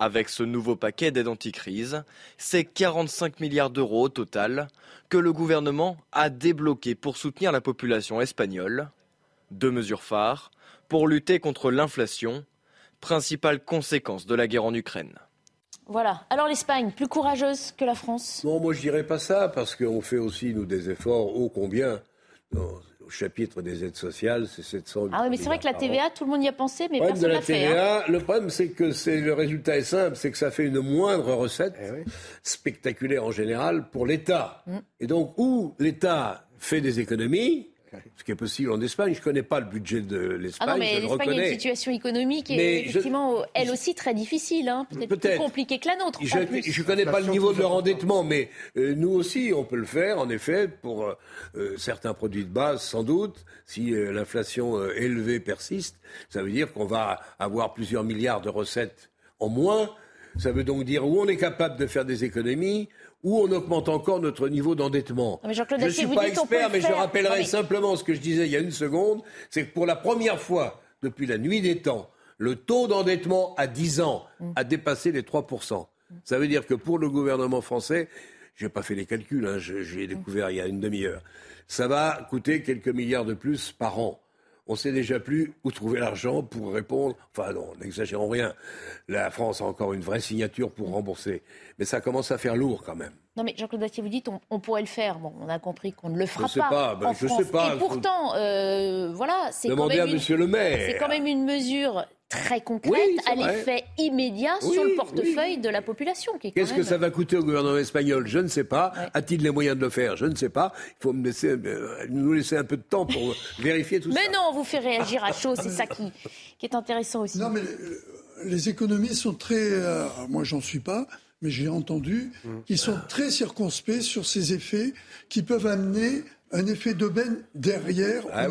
Avec ce nouveau paquet d'aide anticrise, c'est 45 milliards d'euros au total que le gouvernement a débloqué pour soutenir la population espagnole. Deux mesures phares pour lutter contre l'inflation, principale conséquence de la guerre en Ukraine.
Voilà. Alors l'Espagne, plus courageuse que la France?
Non, moi je dirais pas ça, parce qu'on fait aussi, nous, des efforts ô combien. Au chapitre des aides sociales, c'est 700
Ah oui, mais c'est vrai que la TVA, tout le monde y a pensé, mais personne ne l'a fait.
Hein. Le problème, c'est que c'est, le résultat est simple, c'est que ça fait une moindre recette, eh spectaculaire en général, pour l'État. Mm. Et donc, où l'État fait des économies, ce qui est possible en Espagne. Je ne connais pas le budget de l'Espagne. Ah non,
mais l'Espagne a une situation économique et effectivement, elle aussi très difficile, hein. peut-être plus compliquée que la nôtre.
Je ne connais pas le niveau de leur endettement, mais euh, nous aussi, on peut le faire, en effet, pour euh, euh, certains produits de base, sans doute. Si l'inflation élevée persiste, ça veut dire qu'on va avoir plusieurs milliards de recettes en moins. Ça veut donc dire où on est capable de faire des économies, ou on augmente encore notre niveau d'endettement. Je ne suis pas expert, mais je rappellerai simplement ce que je disais il y a une seconde, c'est que pour la première fois depuis la nuit des temps, le taux d'endettement à 10 ans mm. a dépassé les 3%. Ça veut dire que pour le gouvernement français, je n'ai pas fait les calculs, hein, j'ai découvert il y a une demi-heure, ça va coûter quelques milliards de plus par an on sait déjà plus où trouver l'argent pour répondre. Enfin non, n'exagérons rien. La France a encore une vraie signature pour rembourser. Mais ça commence à faire lourd quand même.
Non mais Jean-Claude Dacier, vous dites on, pourrait le faire. Bon, on a compris qu'on ne le fera
je sais pas.
Ben,
je sais pas.
Et pourtant, euh, voilà,
c'est quand, même une, le maire.
c'est quand même une mesure très concrète, à l'effet immédiat sur le portefeuille de la population.
Qu'est-ce que ça va coûter au gouvernement espagnol? Je ne sais pas. A-t-il les moyens de le faire? Je ne sais pas. Il faut me laisser, euh, nous laisser un peu de temps pour vérifier tout
ça. Mais non, on vous fait réagir à chaud, c'est ça qui, qui, est intéressant aussi.
Non, mais les, économies sont très. Euh, moi, j'en suis pas mais j'ai entendu qu'ils sont très circonspects sur ces effets qui peuvent amener un effet d'aubaine derrière ah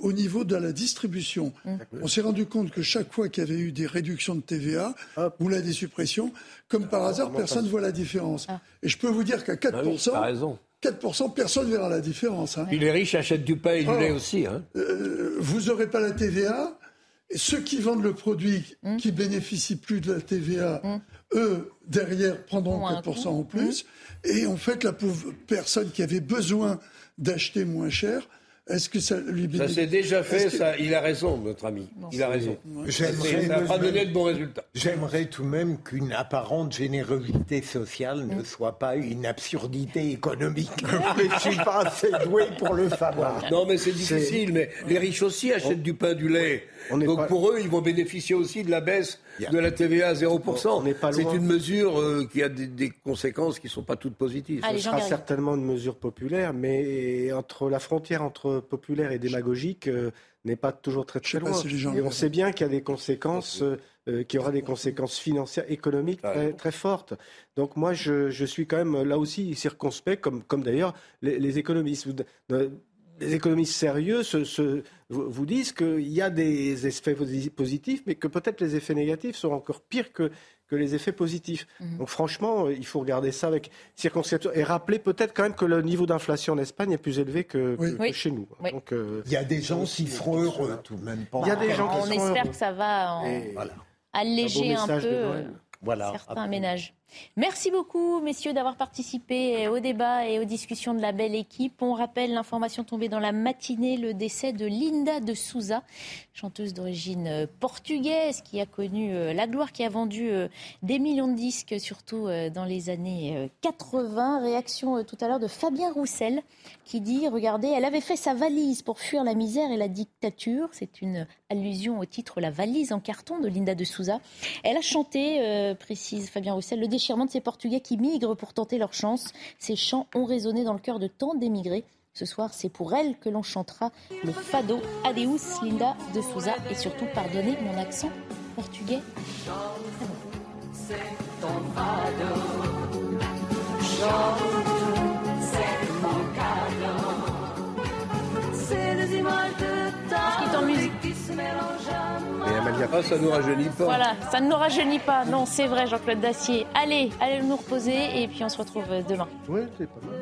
au, niveau, de la distribution. Mmh. On s'est rendu compte que chaque fois qu'il y avait eu des réductions de TVA ou là des suppressions, comme par hasard, personne ne voit la différence. Ah. Et je peux vous dire qu'à 4%, bah 4%, personne ne verra la différence. Hein.
les riches achètent du pain et du lait aussi. Hein.
Euh, vous n'aurez pas la TVA. Et ceux qui vendent le produit, mmh. qui bénéficient plus de la TVA, mmh. eux, derrière, prendront 4% en plus. Et en fait, la pauvre personne qui avait besoin d'acheter moins cher. Est-ce que ça lui
bénéficie Ça s'est déjà fait, ça. Il a raison, notre ami. il a raison.
J'aimerais,
ça n'a pas donné de bons résultats.
J'aimerais tout de même qu'une apparente générosité sociale ne soit pas une absurdité économique. mais je suis pas assez doué pour le savoir.
Non, mais c'est difficile. Mais les riches aussi achètent du pain, du lait. Donc pour eux, ils vont bénéficier aussi de la baisse de la TVA à 0%. C'est une mesure euh, qui a des, conséquences qui ne sont pas toutes positives.
Ce sera certainement une mesure populaire, mais entre la frontière entre populaire et démagogique euh, n'est pas toujours très très loin. et on sait bien qu'il y a des conséquences. Euh, qui aura des conséquences financières, économiques très, très fortes. Donc moi, je, je, suis quand même là aussi circonspect, comme, comme d'ailleurs les, les, économistes les économistes sérieux se, vous disent qu'il y a des effets positifs, mais que peut-être les effets négatifs sont encore pires que, que les effets positifs. Mhm. Donc franchement, il faut regarder ça avec circonscription et rappeler peut-être quand même que le niveau d'inflation en Espagne est plus élevé que, chez nous.
Donc, euh, il y a des gens qui seront heureux tout de même.
Il y a des gens qui On espère que ça va alléger un peu
voilà,
certains ménages. Merci beaucoup, messieurs, d'avoir participé au débat et aux discussions de la belle équipe. On rappelle l'information tombée dans la matinée, le décès de Linda de Souza, chanteuse d'origine portugaise qui a connu euh, la gloire, qui a vendu euh, des millions de disques, surtout euh, dans les années 80. Réaction tout à l'heure de Fabien Roussel qui dit, regardez, elle avait fait sa valise pour fuir la misère et la dictature. C'est une allusion au titre La valise en carton de Linda de Souza. Elle a chanté, précise Fabien Roussel, le déchirement de ces Portugais qui migrent pour tenter leur chance. Ces chants ont résonné dans le cœur de tant d'émigrés. Ce soir, c'est pour elle que l'on chantera le fado Adeus Linda de Souza et surtout pardonnez mon accent portugais. Ce qui est en musique.
Amalia, ah, ça ne nous rajeunit pas.
Voilà, ça ne nous rajeunit pas. Non, c'est vrai, Jean-Claude Dacier. Allez, allez nous reposer et puis on se retrouve demain.
Oui, c'est pas mal.